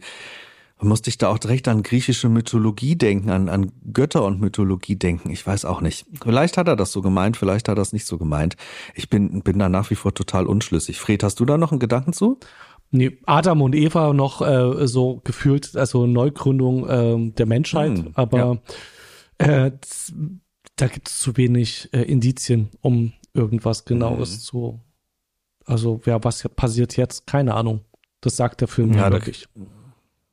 musste ich da auch direkt an griechische Mythologie denken, an, an Götter und Mythologie denken. Ich weiß auch nicht. Vielleicht hat er das so gemeint, vielleicht hat er das nicht so gemeint. Ich bin, bin da nach wie vor total unschlüssig. Fred, hast du da noch einen Gedanken zu? Nee, Adam und Eva noch äh, so gefühlt, also Neugründung äh, der Menschheit, hm, aber ja. äh, da gibt es zu wenig äh, Indizien, um irgendwas genaues hm. zu. Also, ja, was passiert jetzt? Keine Ahnung. Das sagt der Film ja, wirklich. Da,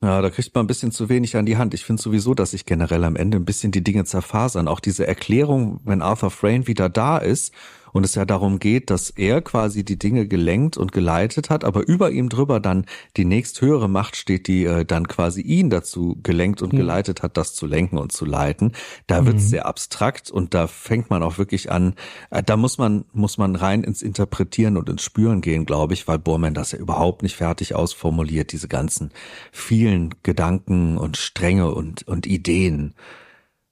ja, da kriegt man ein bisschen zu wenig an die Hand. Ich finde sowieso, dass sich generell am Ende ein bisschen die Dinge zerfasern. Auch diese Erklärung, wenn Arthur Frayne wieder da ist und es ja darum geht, dass er quasi die Dinge gelenkt und geleitet hat, aber über ihm drüber dann die nächsthöhere Macht steht, die äh, dann quasi ihn dazu gelenkt und mhm. geleitet hat, das zu lenken und zu leiten. Da wird es mhm. sehr abstrakt und da fängt man auch wirklich an, äh, da muss man, muss man rein ins Interpretieren und ins Spüren gehen, glaube ich, weil Bormann das ja überhaupt nicht fertig ausformuliert, diese ganzen vielen Gedanken und Stränge und, und Ideen.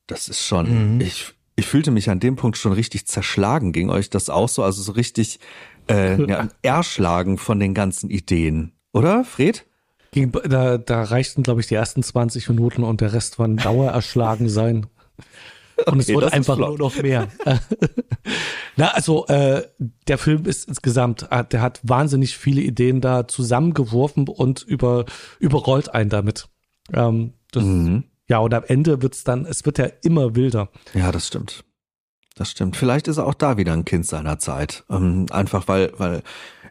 Das ist schon, mhm. ich, ich fühlte mich an dem Punkt schon richtig zerschlagen. Ging euch das auch so? Also so richtig äh, ja, erschlagen von den ganzen Ideen, oder, Fred? Ging, da, da reichten, glaube ich, die ersten 20 Minuten und der Rest war ein Dauererschlagen sein. Und okay, es wurde einfach nur noch mehr. Na, also äh, der Film ist insgesamt, äh, der hat wahnsinnig viele Ideen da zusammengeworfen und über überrollt einen damit. Ähm, das, mhm. Ja, und am Ende wird's dann, es wird ja immer wilder. Ja, das stimmt. das stimmt. Vielleicht ist er auch da wieder ein Kind seiner Zeit. Ähm, einfach weil, weil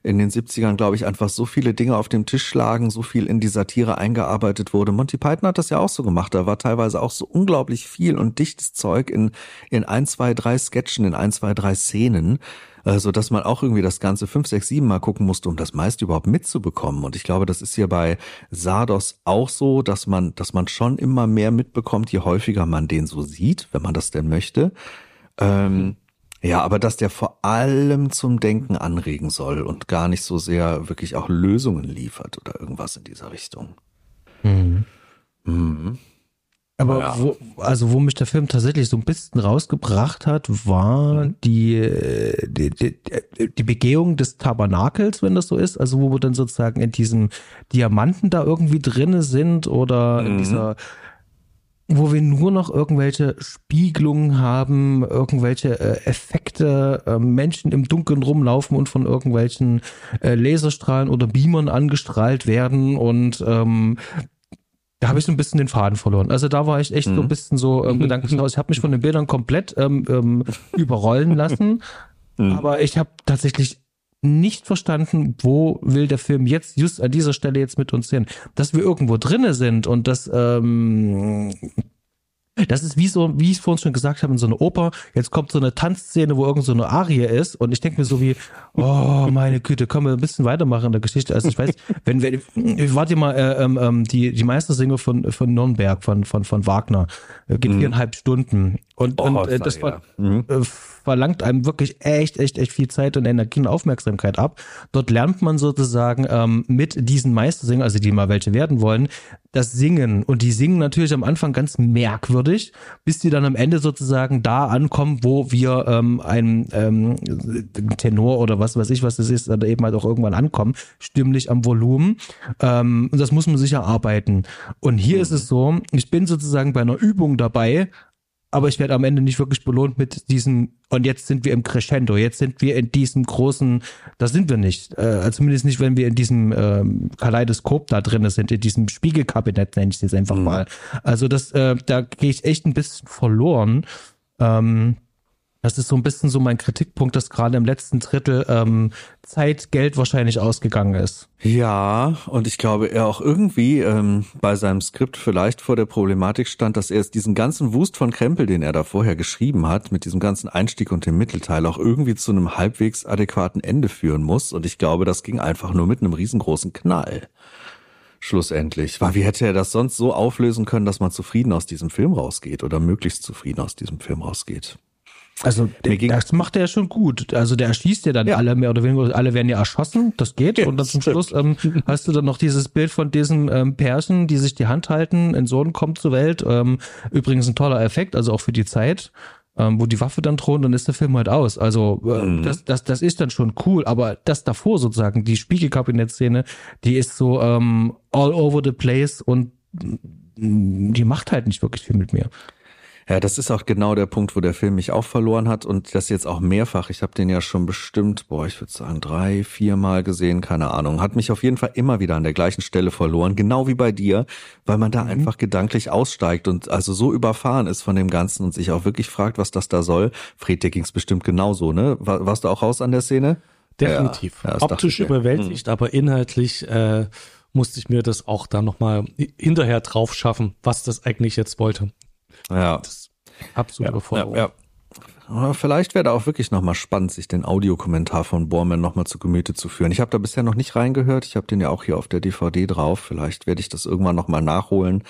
in den 70ern, glaube ich, einfach so viele Dinge auf dem Tisch lagen, so viel in die Satire eingearbeitet wurde. Monty Python hat das ja auch so gemacht. Da war teilweise auch so unglaublich viel und dichtes Zeug in, in ein, zwei, drei Sketchen, in ein, zwei, drei Szenen, äh, so dass man auch irgendwie das Ganze fünf, sechs, sieben Mal gucken musste, um das meiste überhaupt mitzubekommen. Und ich glaube, das ist hier bei Sardos auch so, dass man, dass man schon immer mehr mitbekommt, je häufiger man den so sieht, wenn man das denn möchte. Ähm, ja, aber dass der vor allem zum Denken anregen soll und gar nicht so sehr wirklich auch Lösungen liefert oder irgendwas in dieser Richtung. Mhm. Mhm. Aber ja. wo, also wo mich der Film tatsächlich so ein bisschen rausgebracht hat, war mhm. die, die, die, die Begehung des Tabernakels, wenn das so ist, also wo wir dann sozusagen in diesem Diamanten da irgendwie drinne sind oder mhm. in dieser wo wir nur noch irgendwelche Spiegelungen haben, irgendwelche äh, Effekte, äh, Menschen im Dunkeln rumlaufen und von irgendwelchen äh, Laserstrahlen oder Beamern angestrahlt werden und ähm, da habe ich so ein bisschen den Faden verloren. Also da war ich echt mhm. so ein mhm. bisschen so ähm, gedanklich aus. Ich habe mich von den Bildern komplett ähm, ähm, überrollen lassen, mhm. aber ich habe tatsächlich nicht verstanden, wo will der Film jetzt just an dieser Stelle jetzt mit uns hin. Dass wir irgendwo drinne sind und dass ähm, das ist wie so, wie ich vorhin schon gesagt habe, in so einer Oper. Jetzt kommt so eine Tanzszene, wo irgend so eine Arie ist und ich denke mir so wie, oh meine Güte, können wir ein bisschen weitermachen in der Geschichte. Also ich weiß, wenn wir, warte mal, äh, ähm, ähm, die die Meistersinger von von Nürnberg von von von Wagner äh, geht mhm. viereinhalb Stunden und, oh, und äh, das war, mhm. äh, verlangt einem wirklich echt, echt, echt viel Zeit und Energie und Aufmerksamkeit ab. Dort lernt man sozusagen ähm, mit diesen Meistersingern, also die mal welche werden wollen, das Singen. Und die singen natürlich am Anfang ganz merkwürdig, bis die dann am Ende sozusagen da ankommen, wo wir ähm, ein ähm, Tenor oder was weiß ich, was das ist, dann eben halt auch irgendwann ankommen, stimmlich am Volumen. Ähm, und das muss man sich erarbeiten. Und hier mhm. ist es so, ich bin sozusagen bei einer Übung dabei, aber ich werde am Ende nicht wirklich belohnt mit diesem, und jetzt sind wir im Crescendo, jetzt sind wir in diesem großen, da sind wir nicht. Äh, zumindest nicht, wenn wir in diesem ähm, Kaleidoskop da drin sind, in diesem Spiegelkabinett, nenne ich es jetzt einfach mhm. mal. Also das, äh, da gehe ich echt ein bisschen verloren. Ähm, das ist so ein bisschen so mein Kritikpunkt, dass gerade im letzten Drittel ähm, Zeit, Geld wahrscheinlich ausgegangen ist. Ja, und ich glaube, er auch irgendwie ähm, bei seinem Skript vielleicht vor der Problematik stand, dass er jetzt diesen ganzen Wust von Krempel, den er da vorher geschrieben hat, mit diesem ganzen Einstieg und dem Mittelteil auch irgendwie zu einem halbwegs adäquaten Ende führen muss. Und ich glaube, das ging einfach nur mit einem riesengroßen Knall schlussendlich. Weil wie hätte er das sonst so auflösen können, dass man zufrieden aus diesem Film rausgeht oder möglichst zufrieden aus diesem Film rausgeht? Also das macht er ja schon gut. Also der erschießt ja dann ja. alle mehr oder weniger, alle werden ja erschossen, das geht. Ja, und dann zum Schluss ähm, hast du dann noch dieses Bild von diesen ähm, Pärchen, die sich die Hand halten, ein Sohn kommt zur Welt. Ähm, übrigens ein toller Effekt, also auch für die Zeit. Ähm, wo die Waffe dann thront, dann ist der Film halt aus. Also äh, mhm. das, das, das ist dann schon cool, aber das davor sozusagen, die Spiegelkabinettszene, die ist so ähm, all over the place und mm, die macht halt nicht wirklich viel mit mir. Ja, das ist auch genau der Punkt, wo der Film mich auch verloren hat und das jetzt auch mehrfach. Ich habe den ja schon bestimmt, boah, ich würde sagen drei, viermal gesehen, keine Ahnung. Hat mich auf jeden Fall immer wieder an der gleichen Stelle verloren, genau wie bei dir, weil man da mhm. einfach gedanklich aussteigt und also so überfahren ist von dem Ganzen und sich auch wirklich fragt, was das da soll. Fred, dir ging's bestimmt genauso, ne? War, warst du auch raus an der Szene? Definitiv. Ja, ja, Optisch überwältigt, mhm. aber inhaltlich äh, musste ich mir das auch da nochmal hinterher drauf schaffen, was das eigentlich jetzt wollte. Ja. Das absolut ja. Ja, ja. Vielleicht wäre da auch wirklich nochmal spannend, sich den Audiokommentar von Bormann nochmal zu Gemüte zu führen. Ich habe da bisher noch nicht reingehört. Ich habe den ja auch hier auf der DVD drauf. Vielleicht werde ich das irgendwann nochmal nachholen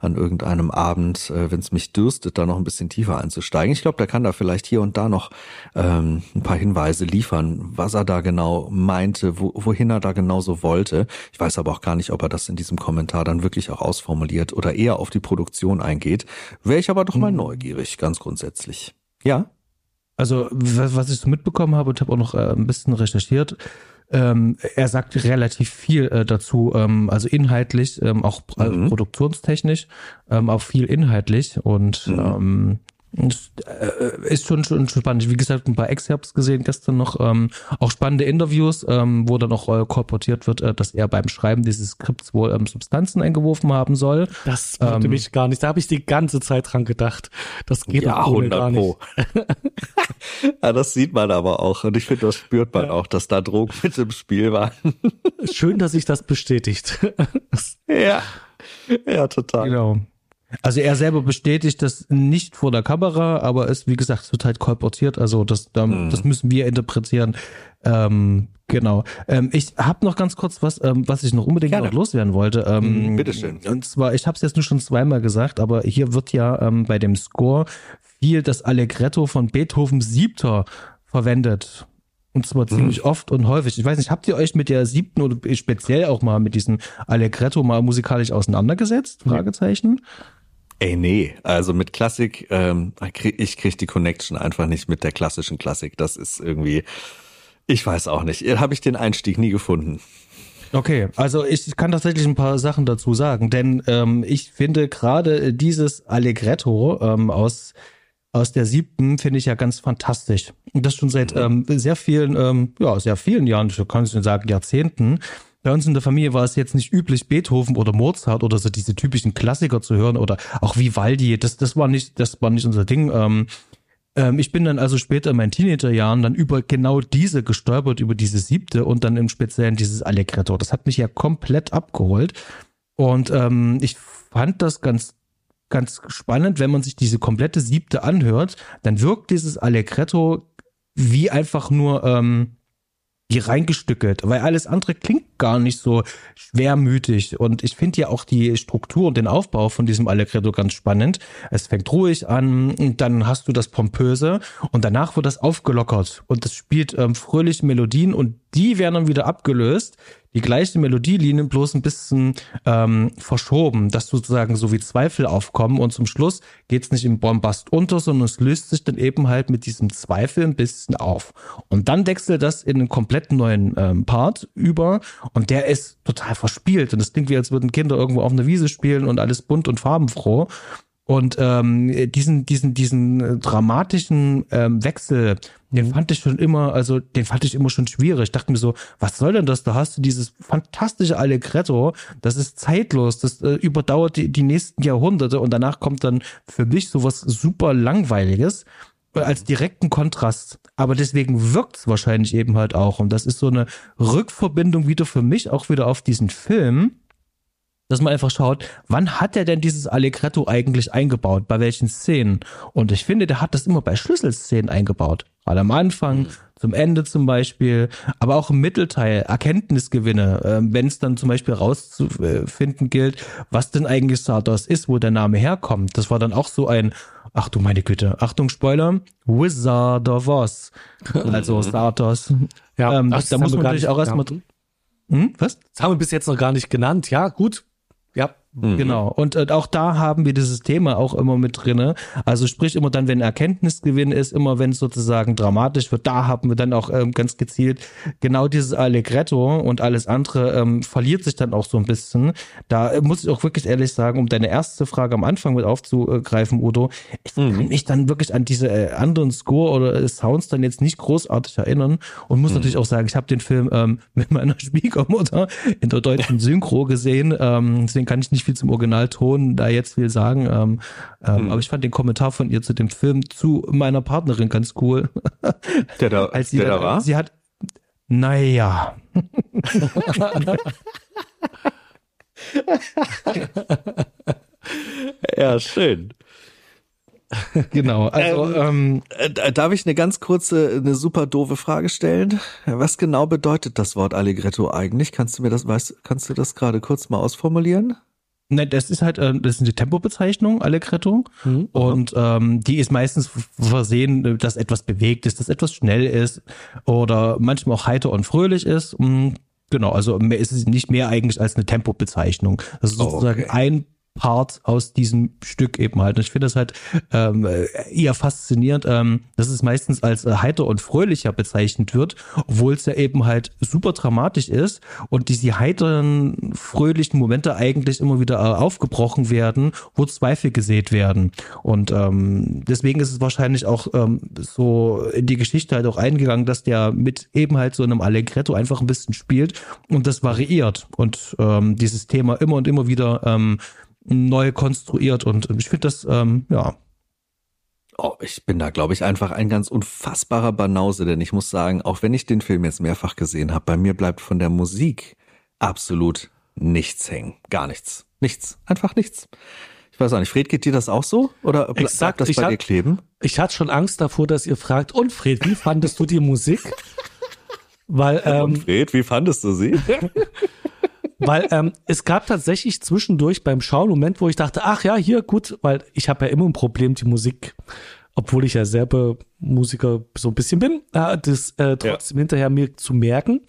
an irgendeinem Abend, äh, wenn es mich dürstet, da noch ein bisschen tiefer einzusteigen. Ich glaube, der kann da vielleicht hier und da noch ähm, ein paar Hinweise liefern, was er da genau meinte, wo, wohin er da genau so wollte. Ich weiß aber auch gar nicht, ob er das in diesem Kommentar dann wirklich auch ausformuliert oder eher auf die Produktion eingeht. Wäre ich aber doch mal hm. neugierig, ganz grundsätzlich. Ja? Also, was ich so mitbekommen habe und habe auch noch äh, ein bisschen recherchiert, ähm, er sagt relativ viel äh, dazu, ähm, also inhaltlich, ähm, auch äh, mhm. produktionstechnisch, ähm, auch viel inhaltlich und mhm. Das, äh, ist schon, schon spannend. Wie gesagt, ein paar Excerpts gesehen gestern noch. Ähm, auch spannende Interviews, ähm, wo dann auch äh, kolportiert wird, äh, dass er beim Schreiben dieses Skripts wohl ähm, Substanzen eingeworfen haben soll. Das wollte Ähm, mich gar nicht. Da habe ich die ganze Zeit dran gedacht. Das geht Ja, 100 gar nicht. Pro. ja, das sieht man aber auch. Und ich finde, das spürt man auch, dass da Drogen mit im Spiel waren. Schön, dass sich das bestätigt. ja. Ja, total. Genau. Also er selber bestätigt das nicht vor der Kamera, aber es, wie gesagt, es wird halt kolportiert. Also das, da, Mhm. das müssen wir interpretieren. Ähm, genau. Ähm, ich habe noch ganz kurz was, ähm, was ich noch unbedingt Gerne. noch loswerden wollte. Ähm, Mhm, bitteschön. Und zwar, ich habe es jetzt nur schon zweimal gesagt, aber hier wird ja ähm, bei dem Score viel das Allegretto von Beethovens Siebter verwendet. Und zwar Mhm. ziemlich oft und häufig. Ich weiß nicht, habt ihr euch mit der siebten oder speziell auch mal mit diesem Allegretto mal musikalisch auseinandergesetzt? Fragezeichen. Ey, nee, also mit Klassik, ähm, ich krieg die Connection einfach nicht mit der klassischen Klassik. Das ist irgendwie, ich weiß auch nicht. Habe ich den Einstieg nie gefunden. Okay, also ich kann tatsächlich ein paar Sachen dazu sagen, denn ähm, ich finde gerade dieses Allegretto ähm, aus aus der siebten finde ich ja ganz fantastisch. Und das schon seit ähm, sehr vielen, ähm, ja, sehr vielen Jahren, ich kann es nicht sagen, Jahrzehnten. Bei uns in der Familie war es jetzt nicht üblich, Beethoven oder Mozart oder so diese typischen Klassiker zu hören oder auch Vivaldi. Das, das war nicht, das war nicht unser Ding. Ähm, ähm, ich bin dann also später in meinen Teenagerjahren dann über genau diese gestolpert, über diese siebte und dann im Speziellen dieses Allegretto. Das hat mich ja komplett abgeholt. Und ähm, ich fand das ganz, ganz spannend, wenn man sich diese komplette siebte anhört, dann wirkt dieses Allegretto wie einfach nur ähm, wie reingestückelt, weil alles andere klingt gar nicht so schwermütig. Und ich finde ja auch die Struktur und den Aufbau von diesem Allegretto ganz spannend. Es fängt ruhig an, und dann hast du das Pompöse und danach wird das aufgelockert und das spielt ähm, fröhliche Melodien und die werden dann wieder abgelöst. Die gleiche Melodielinie bloß ein bisschen ähm, verschoben, dass sozusagen so wie Zweifel aufkommen und zum Schluss geht's nicht im Bombast unter, sondern es löst sich dann eben halt mit diesem Zweifel ein bisschen auf. Und dann wechselt das in einen komplett neuen ähm, Part über und der ist total verspielt und es klingt wie, als würden Kinder irgendwo auf einer Wiese spielen und alles bunt und farbenfroh. Und ähm, diesen, diesen, diesen äh, dramatischen ähm, Wechsel, den fand ich schon immer, also den fand ich immer schon schwierig. Ich dachte mir so, was soll denn das? Da hast du dieses fantastische Allegretto, das ist zeitlos, das äh, überdauert die, die nächsten Jahrhunderte und danach kommt dann für mich sowas super langweiliges äh, als direkten Kontrast. Aber deswegen wirkt's wahrscheinlich eben halt auch. Und das ist so eine Rückverbindung wieder für mich auch wieder auf diesen Film dass man einfach schaut, wann hat er denn dieses Allegretto eigentlich eingebaut, bei welchen Szenen? Und ich finde, der hat das immer bei Schlüsselszenen eingebaut. Gerade am Anfang, zum Ende zum Beispiel, aber auch im Mittelteil, Erkenntnisgewinne, äh, wenn es dann zum Beispiel rauszufinden gilt, was denn eigentlich Sardos ist, wo der Name herkommt. Das war dann auch so ein, ach du meine Güte, Achtung Spoiler, Wizard of Oz. Also Sardos. Ja, ähm, ach, da das muss man natürlich auch erstmal, ja. hm, was? Das haben wir bis jetzt noch gar nicht genannt. Ja, gut. Yep. Ja. Genau. Und äh, auch da haben wir dieses Thema auch immer mit drinne. Also sprich immer dann, wenn Erkenntnisgewinn ist, immer wenn es sozusagen dramatisch wird, da haben wir dann auch ähm, ganz gezielt genau dieses Allegretto und alles andere ähm, verliert sich dann auch so ein bisschen. Da äh, muss ich auch wirklich ehrlich sagen, um deine erste Frage am Anfang mit aufzugreifen, Udo, ich kann mich dann wirklich an diese äh, anderen Score oder äh, Sounds dann jetzt nicht großartig erinnern und muss natürlich auch sagen, ich habe den Film ähm, mit meiner Schwiegermutter in der deutschen Synchro gesehen, ähm, deswegen kann ich nicht viel zum Originalton da jetzt viel sagen, ähm, ähm, aber ich fand den Kommentar von ihr zu dem Film zu meiner Partnerin ganz cool. Der da, Als sie der dann, da war? Sie hat, naja. Ja, schön. Genau, also ähm, Äh, Darf ich eine ganz kurze, eine super doofe Frage stellen? Was genau bedeutet das Wort Allegretto eigentlich? Kannst du mir das, weißt, kannst du das gerade kurz mal ausformulieren? Ne, das ist halt, äh, das ist eine Tempobezeichnung, Allegretto. Und ähm, die ist meistens versehen, dass etwas bewegt ist, dass etwas schnell ist oder manchmal auch heiter und fröhlich ist. Mm, Genau, also mehr ist es nicht mehr eigentlich als eine Tempobezeichnung. Das ist Oh, sozusagen okay. ein Part aus diesem Stück eben halt. Und ich finde das halt ähm, eher faszinierend, ähm, dass es meistens als äh, heiter und fröhlicher bezeichnet wird, obwohl es ja eben halt super dramatisch ist und diese heiteren, fröhlichen Momente eigentlich immer wieder äh, aufgebrochen werden, wo Zweifel gesät werden. Und ähm, deswegen ist es wahrscheinlich auch ähm, so in die Geschichte halt auch eingegangen, dass der mit eben halt so einem Allegretto einfach ein bisschen spielt und das variiert und ähm, dieses Thema immer und immer wieder ähm, neu konstruiert und ich finde das, ähm, ja. Oh, ich bin da, glaube ich, einfach ein ganz unfassbarer Banause, denn ich muss sagen, auch wenn ich den Film jetzt mehrfach gesehen habe, bei mir bleibt von der Musik absolut nichts hängen. Gar nichts. Nichts. Einfach nichts. Ich weiß auch nicht, Fred, geht dir das auch so? Oder bleibt Exakt, das bei hab- dir kleben? Ich hatte schon Angst davor, dass ihr fragt, und Fred, wie fandest du die Musik? Weil, ähm, Fred, wie fandest du sie? weil ähm, es gab tatsächlich zwischendurch beim Schauen einen Moment, wo ich dachte, ach ja, hier gut, weil ich habe ja immer ein Problem, die Musik, obwohl ich ja selber Musiker so ein bisschen bin, äh, das äh, trotzdem hinterher mir zu merken.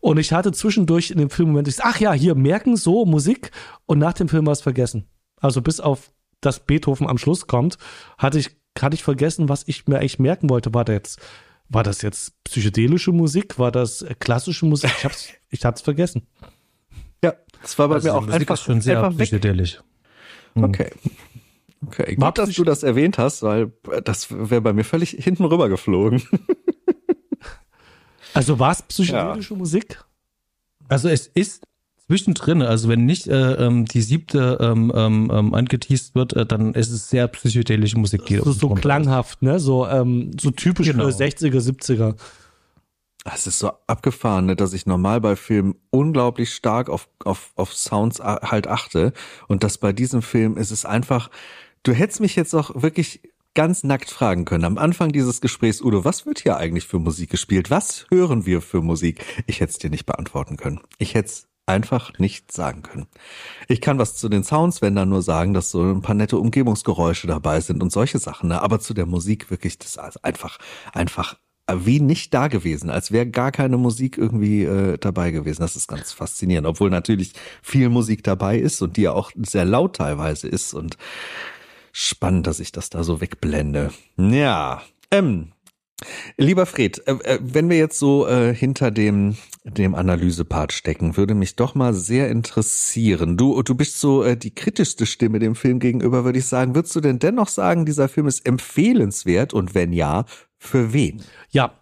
Und ich hatte zwischendurch in dem Film Moment, ich sag, ach ja, hier merken so Musik und nach dem Film war es vergessen. Also bis auf das Beethoven am Schluss kommt, hatte ich hatte ich vergessen, was ich mir eigentlich merken wollte. War das jetzt war das jetzt psychedelische Musik? War das äh, klassische Musik? Ich hab's ich hab's vergessen. Ja, das war bei Also mir auch Musik einfach, ist schon sehr psychedelisch. Okay. Okay, War gut, dass du das erwähnt hast, weil äh, das wäre bei mir völlig hinten rüber geflogen. Also war es psychedelische Musik? Also es ist zwischendrin, also wenn nicht äh, ähm, die siebte ähm, ähm, ähm, angeteased wird, äh, dann ist es sehr psychedelische Musik. die So, so klanghaft, ne? So, ähm, so typisch Genau. für 60er, 70er. Es ist so abgefahren, ne, dass ich normal bei Filmen unglaublich stark auf, auf, auf Sounds halt achte. Und dass bei diesem Film ist es einfach, du hättest mich jetzt auch wirklich ganz nackt fragen können. Am Anfang dieses Gesprächs, Udo, was wird hier eigentlich für Musik gespielt? Was hören wir für Musik? Ich hätte es dir nicht beantworten können. Ich hätte es einfach nicht sagen können. Ich kann was zu den Sounds, wenn dann nur sagen, dass so ein paar nette Umgebungsgeräusche dabei sind und solche Sachen. Ne? Aber zu der Musik wirklich, das ist einfach, einfach wie nicht da gewesen, als wäre gar keine Musik irgendwie äh, dabei gewesen. Das ist ganz faszinierend, obwohl natürlich viel Musik dabei ist und die ja auch sehr laut teilweise ist und spannend, dass ich das da so wegblende. Ja, ähm, lieber Fred, äh, äh, wenn wir jetzt so äh, hinter dem dem Analysepart stecken, würde mich doch mal sehr interessieren. Du du bist so die kritischste Stimme dem Film gegenüber, würde ich sagen. Würdest du denn dennoch sagen, dieser Film ist empfehlenswert und wenn ja, für wen? Ja.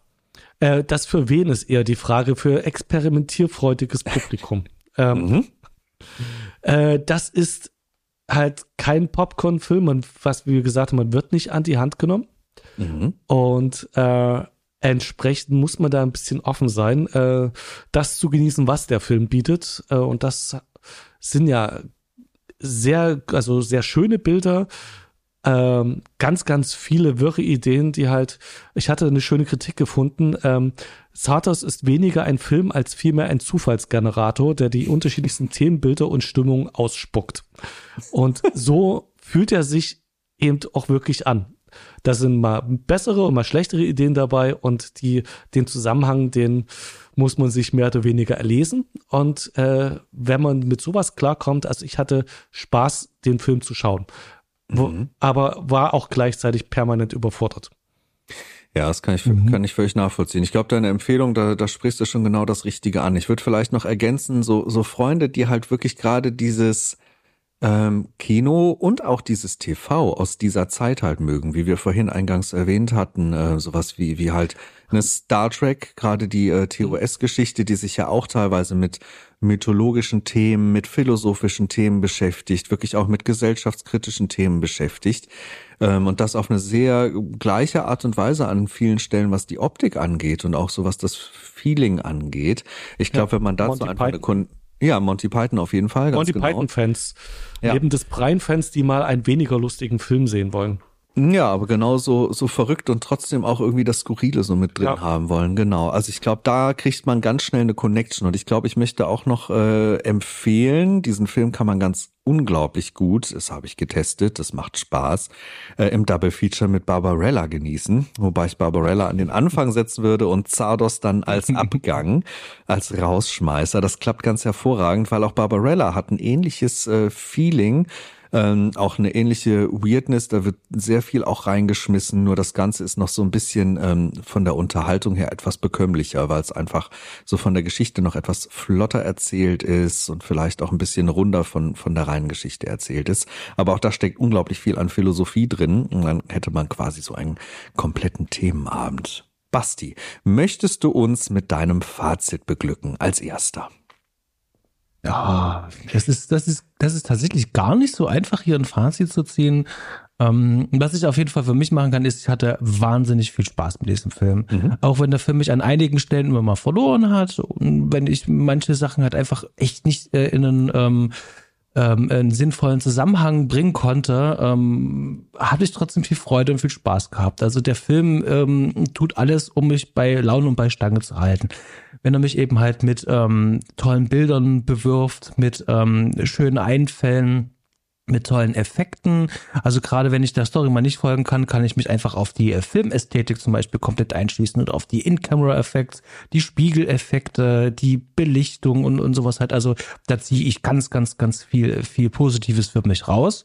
Äh, das für wen ist eher die Frage für experimentierfreudiges Publikum. ähm, Mhm. äh, das ist halt kein Popcorn-Film, was wie gesagt, man wird nicht an die Hand genommen. Mhm. Und äh, entsprechend muss man da ein bisschen offen sein, äh, das zu genießen, was der Film bietet. Äh, und das sind ja sehr, also sehr schöne Bilder, ähm, ganz, ganz viele wirre Ideen, die halt, ich hatte eine schöne Kritik gefunden. Ähm, Sartos ist weniger ein Film als vielmehr ein Zufallsgenerator, der die unterschiedlichsten Themenbilder und Stimmungen ausspuckt. Und so fühlt er sich eben auch wirklich an. Da sind mal bessere und mal schlechtere Ideen dabei und die, den Zusammenhang, den muss man sich mehr oder weniger erlesen. Und äh, wenn man mit sowas klarkommt, also ich hatte Spaß, den Film zu schauen. Wo, Aber war auch gleichzeitig permanent überfordert. Ja, das kann ich, Mhm. kann ich völlig nachvollziehen. Ich glaube, deine Empfehlung, da, da sprichst du schon genau das Richtige an. Ich würde vielleicht noch ergänzen, so, so Freunde, die halt wirklich gerade dieses ähm, Kino und auch dieses TV aus dieser Zeit halt mögen, wie wir vorhin eingangs erwähnt hatten, äh, sowas wie, wie halt eine Star Trek, gerade die äh, TOS-Geschichte, die sich ja auch teilweise mit mythologischen Themen, mit philosophischen Themen beschäftigt, wirklich auch mit gesellschaftskritischen Themen beschäftigt. Ähm, und das auf eine sehr gleiche Art und Weise an vielen Stellen, was die Optik angeht und auch so was das Feeling angeht. Ich glaube, wenn man dazu Monty einfach eine. Kon ja, Monty Python auf jeden Fall. Ganz Monty genau. Python-Fans, Ja. neben des Brian-Fans, die mal einen weniger lustigen Film sehen wollen. Ja, aber genauso so verrückt und trotzdem auch irgendwie das Skurrile so mit drin Ja. haben wollen. Genau. Also ich glaube, da kriegt man ganz schnell eine Connection. Und ich glaube, ich möchte auch noch äh, empfehlen, diesen Film kann man ganz unglaublich gut, das habe ich getestet, das macht Spaß, äh, im Double Feature mit Barbarella genießen. Wobei ich Barbarella an den Anfang setzen würde und Zardos dann als Abgang, als Rausschmeißer. Das klappt ganz hervorragend, weil auch Barbarella hat ein ähnliches äh, Feeling Ähm, auch eine ähnliche Weirdness, da wird sehr viel auch reingeschmissen, nur das Ganze ist noch so ein bisschen ähm, von der Unterhaltung her etwas bekömmlicher, weil es einfach so von der Geschichte noch etwas flotter erzählt ist und vielleicht auch ein bisschen runder von, von der reinen Geschichte erzählt ist. Aber auch da steckt unglaublich viel an Philosophie drin und dann hätte man quasi so einen kompletten Themenabend. Basti, möchtest du uns mit deinem Fazit beglücken als erster? Ja, das ist, das ist, das ist tatsächlich gar nicht so einfach, hier ein Fazit zu ziehen. Ähm, was ich auf jeden Fall für mich machen kann, ist, ich hatte wahnsinnig viel Spaß mit diesem Film. Mhm. Auch wenn der Film mich an einigen Stellen immer mal verloren hat und wenn ich manche Sachen halt einfach echt nicht äh, in einen ähm, ähm, einen sinnvollen Zusammenhang bringen konnte, ähm, hatte ich trotzdem viel Freude und viel Spaß gehabt. Also der Film ähm, tut alles, um mich bei Laune und bei Stange zu halten. Wenn er mich eben halt mit ähm, tollen Bildern bewirft, mit ähm, schönen Einfällen, mit tollen Effekten. Also gerade wenn ich der Story mal nicht folgen kann, kann ich mich einfach auf die äh, Filmästhetik zum Beispiel komplett einschließen und auf die In-Camera-Effekte, die Spiegeleffekte, die Belichtung und, und sowas halt. Also da ziehe ich ganz, ganz, ganz viel, viel Positives für mich raus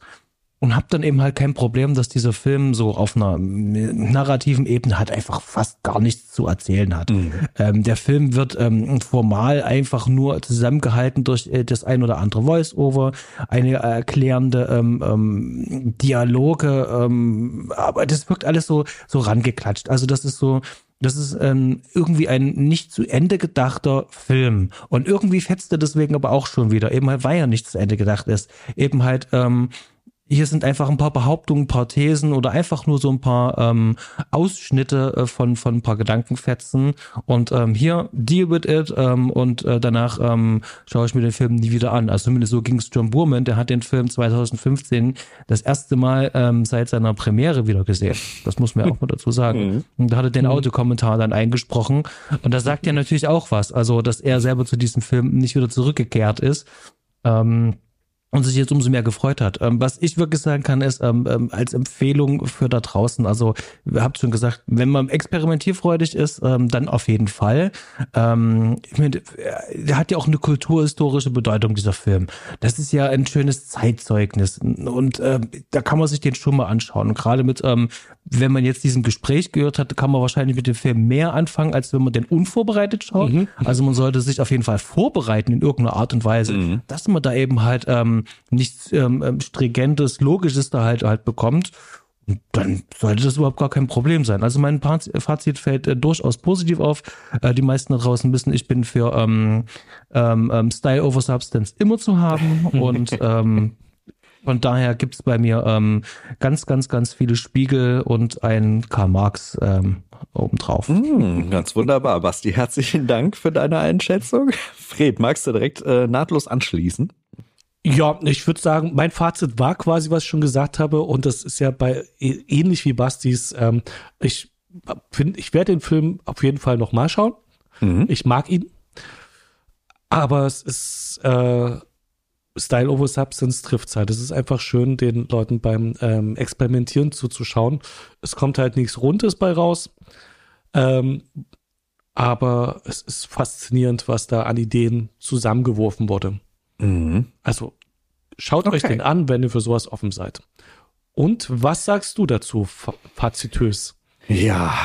und habe dann eben halt kein Problem, dass dieser Film so auf einer narrativen Ebene halt einfach fast gar nichts zu erzählen hat. Mhm. Ähm, der Film wird ähm, formal einfach nur zusammengehalten durch äh, das ein oder andere Voice-Over, eine erklärende ähm, ähm, Dialoge, ähm, aber das wirkt alles so so rangeklatscht. Also das ist so das ist ähm, irgendwie ein nicht zu Ende gedachter Film. Und irgendwie fetzt er deswegen aber auch schon wieder, eben halt, weil er nicht zu Ende gedacht ist. Eben halt, ähm, hier sind einfach ein paar Behauptungen, ein paar Thesen oder einfach nur so ein paar ähm, Ausschnitte äh, von, von ein paar Gedankenfetzen. Und ähm, hier, deal with it. Ähm, und äh, danach ähm, schaue ich mir den Film nie wieder an. Also zumindest so ging es John Boorman. Der hat den Film 2015 das erste Mal ähm, seit seiner Premiere wieder gesehen. Das muss man ja auch mal dazu sagen. Mhm. Und da hat er den mhm. Audiokommentar dann eingesprochen. Und da sagt er natürlich auch was. Also, dass er selber zu diesem Film nicht wieder zurückgekehrt ist. Ähm, und sich jetzt umso mehr gefreut hat. Ähm, was ich wirklich sagen kann, ist ähm, ähm, als Empfehlung für da draußen, also ihr habt schon gesagt, wenn man experimentierfreudig ist, ähm, dann auf jeden Fall. Ähm, ich meine, der hat ja auch eine kulturhistorische Bedeutung, dieser Film. Das ist ja ein schönes Zeitzeugnis und äh, da kann man sich den schon mal anschauen. Und gerade mit, ähm, wenn man jetzt diesen Gespräch gehört hat, kann man wahrscheinlich mit dem Film mehr anfangen, als wenn man den unvorbereitet schaut. Mhm. Also man sollte sich auf jeden Fall vorbereiten in irgendeiner Art und Weise, mhm. dass man da eben halt ähm, nichts ähm, ähm, stringentes, logisches da halt halt bekommt, dann sollte das überhaupt gar kein Problem sein. Also mein Fazit fällt äh, durchaus positiv auf. Äh, die meisten da draußen wissen, ich bin für ähm, ähm, ähm Style over Substance immer zu haben und ähm, von daher gibt's bei mir ähm, ganz, ganz, ganz viele Spiegel und ein Karl Marx ähm, obendrauf. Mm, ganz wunderbar, Basti. Herzlichen Dank für deine Einschätzung. Fred, magst du direkt äh, nahtlos anschließen? Ja, ich würde sagen, mein Fazit war quasi, was ich schon gesagt habe, und das ist ja bei e, ähnlich wie Bastis. Ähm, ich finde, ich werde den Film auf jeden Fall noch mal schauen. Mhm. Ich mag ihn, aber es ist äh, Style over Substance trifft halt. Es ist einfach schön, den Leuten beim ähm, Experimentieren zuzuschauen. Es kommt halt nichts Rundes bei raus. Ähm, aber es ist faszinierend, was da an Ideen zusammengeworfen wurde. Mhm. Also schaut okay. euch den an, wenn ihr für sowas offen seid. Und was sagst du dazu, fazitös? Ja,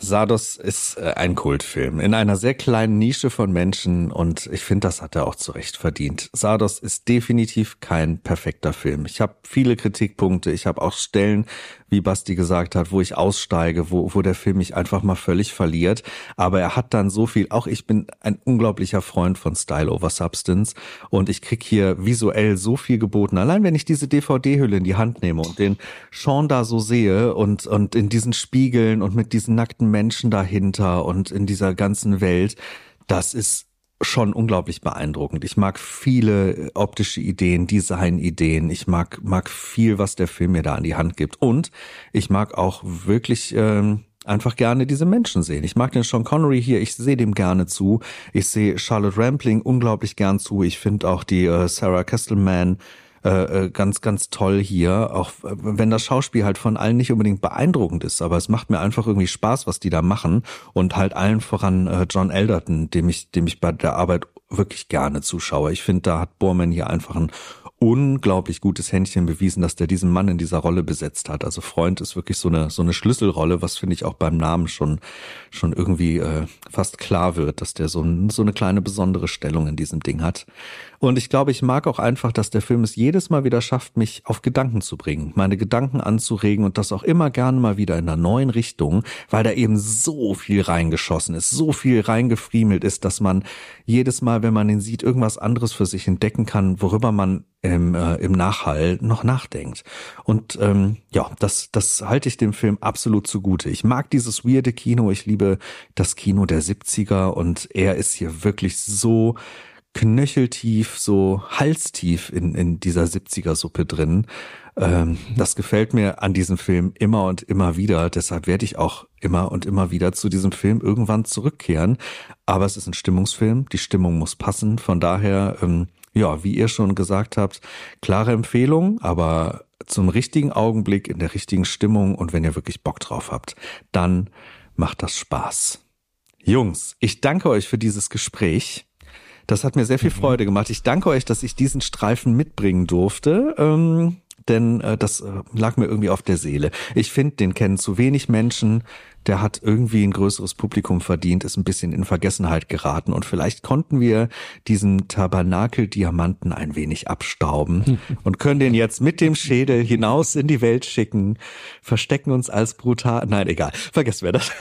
Sardos ist äh, ein Kultfilm in einer sehr kleinen Nische von Menschen und ich finde, das hat er auch zu Recht verdient. Sardos ist definitiv kein perfekter Film. Ich habe viele Kritikpunkte, ich habe auch Stellen, wie Basti gesagt hat, wo ich aussteige, wo, wo der Film mich einfach mal völlig verliert. Aber er hat dann so viel, auch ich bin ein unglaublicher Freund von Style over Substance und ich krieg hier visuell so viel geboten. Allein wenn ich diese DVD-Hülle in die Hand nehme und den Sean da so sehe und, und in diesen Spiegeln und mit diesen nackten Menschen dahinter und in dieser ganzen Welt, das ist schon unglaublich beeindruckend. Ich mag viele optische Ideen, Designideen. Ich mag, mag viel, was der Film mir da an die Hand gibt. Und ich mag auch wirklich ähm, einfach gerne diese Menschen sehen. Ich mag den Sean Connery hier, ich sehe dem gerne zu. Ich sehe Charlotte Rampling unglaublich gern zu. Ich finde auch die äh, Sarah Kestelman äh, äh, ganz, ganz toll hier. Auch wenn das Schauspiel halt von allen nicht unbedingt beeindruckend ist, aber es macht mir einfach irgendwie Spaß, was die da machen. Und halt allen voran äh, John Elderton, dem ich, dem ich bei der Arbeit wirklich gerne zuschaue. Ich finde, da hat Borman hier einfach einen unglaublich gutes Händchen bewiesen, dass der diesen Mann in dieser Rolle besetzt hat. Also Freund ist wirklich so eine so eine Schlüsselrolle, was finde ich auch beim Namen schon schon irgendwie äh, fast klar wird, dass der so, ein, so eine kleine besondere Stellung in diesem Ding hat. Und ich glaube, ich mag auch einfach, dass der Film es jedes Mal wieder schafft, mich auf Gedanken zu bringen, meine Gedanken anzuregen und das auch immer gerne mal wieder in einer neuen Richtung, weil da eben so viel reingeschossen ist, so viel reingefriemelt ist, dass man jedes Mal, wenn man ihn sieht, irgendwas anderes für sich entdecken kann, worüber man im, äh, im Nachhall noch nachdenkt. Und ähm, ja, das, das halte ich dem Film absolut zugute. Ich mag dieses weirde Kino, ich liebe das Kino der 70er und er ist hier wirklich so knöcheltief, so halstief in, in dieser 70er-Suppe drin. Ähm, das gefällt mir an diesem Film immer und immer wieder. Deshalb werde ich auch immer und immer wieder zu diesem Film irgendwann zurückkehren. Aber es ist ein Stimmungsfilm. Die Stimmung muss passen. Von daher, ähm, ja, wie ihr schon gesagt habt, klare Empfehlung, aber zum richtigen Augenblick, in der richtigen Stimmung und wenn ihr wirklich Bock drauf habt, dann macht das Spaß. Jungs, ich danke euch für dieses Gespräch. Das hat mir sehr viel mhm. Freude gemacht. Ich danke euch, dass ich diesen Streifen mitbringen durfte. Ähm, denn äh, das äh, lag mir irgendwie auf der Seele. Ich finde, den kennen zu wenig Menschen. Der hat irgendwie ein größeres Publikum verdient, ist ein bisschen in Vergessenheit geraten und vielleicht konnten wir diesen Tabernakel-Diamanten ein wenig abstauben und können den jetzt mit dem Schädel hinaus in die Welt schicken, verstecken uns als brutal. Nein, egal, vergessen wir das.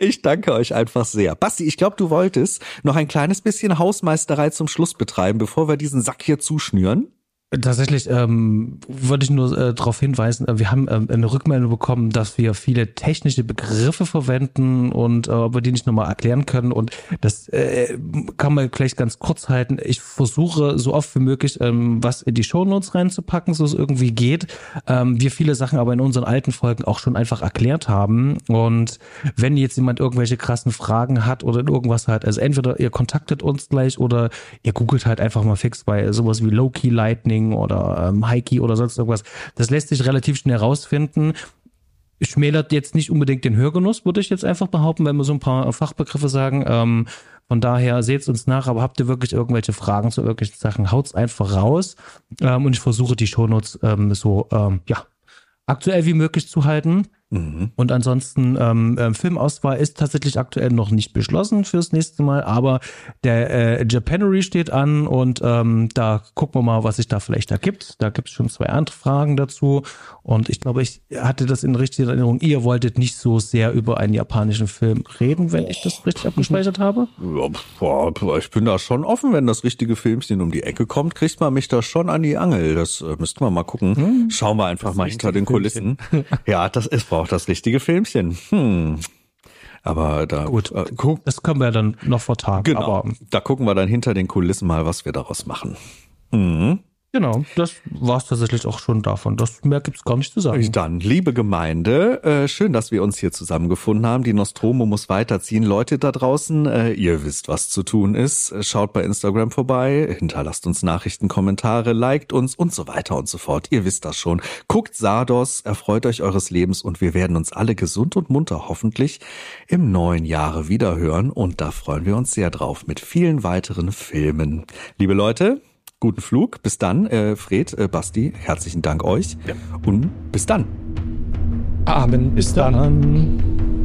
Ich danke euch einfach sehr. Basti, ich glaube, du wolltest noch ein kleines bisschen Hausmeisterei zum Schluss betreiben, bevor wir diesen Sack hier zuschnüren. Tatsächlich ähm, würde ich nur äh, darauf hinweisen, äh, wir haben ähm, eine Rückmeldung bekommen, dass wir viele technische Begriffe verwenden und äh, ob wir die nicht nochmal erklären können. Und das äh, kann man vielleicht ganz kurz halten. Ich versuche so oft wie möglich ähm, was in die Shownotes reinzupacken, so es irgendwie geht. Ähm, wir viele Sachen aber in unseren alten Folgen auch schon einfach erklärt haben. Und wenn jetzt jemand irgendwelche krassen Fragen hat oder irgendwas hat, also entweder ihr kontaktet uns gleich oder ihr googelt halt einfach mal fix bei sowas wie Low-Key Lightning Training oder ähm, Heiki oder sonst irgendwas. Das lässt sich relativ schnell rausfinden. Schmälert jetzt nicht unbedingt den Hörgenuss, würde ich jetzt einfach behaupten, wenn wir so ein paar Fachbegriffe sagen. Ähm, von daher seht uns nach, aber habt ihr wirklich irgendwelche Fragen zu irgendwelchen Sachen, haut's einfach raus. Ähm, und ich versuche die Shownotes ähm, so ähm, ja aktuell wie möglich zu halten. Mhm. Und ansonsten, ähm, äh, Filmauswahl ist tatsächlich aktuell noch nicht beschlossen fürs nächste Mal, aber der äh, Japanery steht an und ähm, da gucken wir mal, was sich da vielleicht ergibt. Da gibt es schon zwei andere Fragen dazu. Und ich glaube, ich hatte das in richtiger Erinnerung. Ihr wolltet nicht so sehr über einen japanischen Film reden, wenn ich das richtig abgespeichert habe. Ja, ich bin da schon offen, wenn das richtige Filmchen um die Ecke kommt, kriegt man mich da schon an die Angel. Das äh, müssten wir mal gucken. Hm. Schauen wir einfach mal hinter den Kulissen. ja, das ist braucht das richtige Filmchen. Hm. Aber da gut, äh, guck, das können wir dann noch vor Tag. Genau, aber, da gucken wir dann hinter den Kulissen mal, was wir daraus machen. Mhm. Genau, das war es tatsächlich auch schon davon. Das mehr gibt's gar nicht zu sagen. Dann, liebe Gemeinde, äh, schön, dass wir uns hier zusammengefunden haben. Die Nostromo muss weiterziehen. Leute da draußen, äh, ihr wisst, was zu tun ist. Schaut bei Instagram vorbei, hinterlasst uns Nachrichten, Kommentare, liked uns und so weiter und so fort. Ihr wisst das schon. Guckt Sardos, erfreut euch eures Lebens und wir werden uns alle gesund und munter hoffentlich im neuen Jahre wiederhören. Und da freuen wir uns sehr drauf mit vielen weiteren Filmen. Liebe Leute, guten Flug. Bis dann, äh, Fred, äh, Basti, herzlichen Dank euch. Ja. Und bis dann. Amen. Bis dann.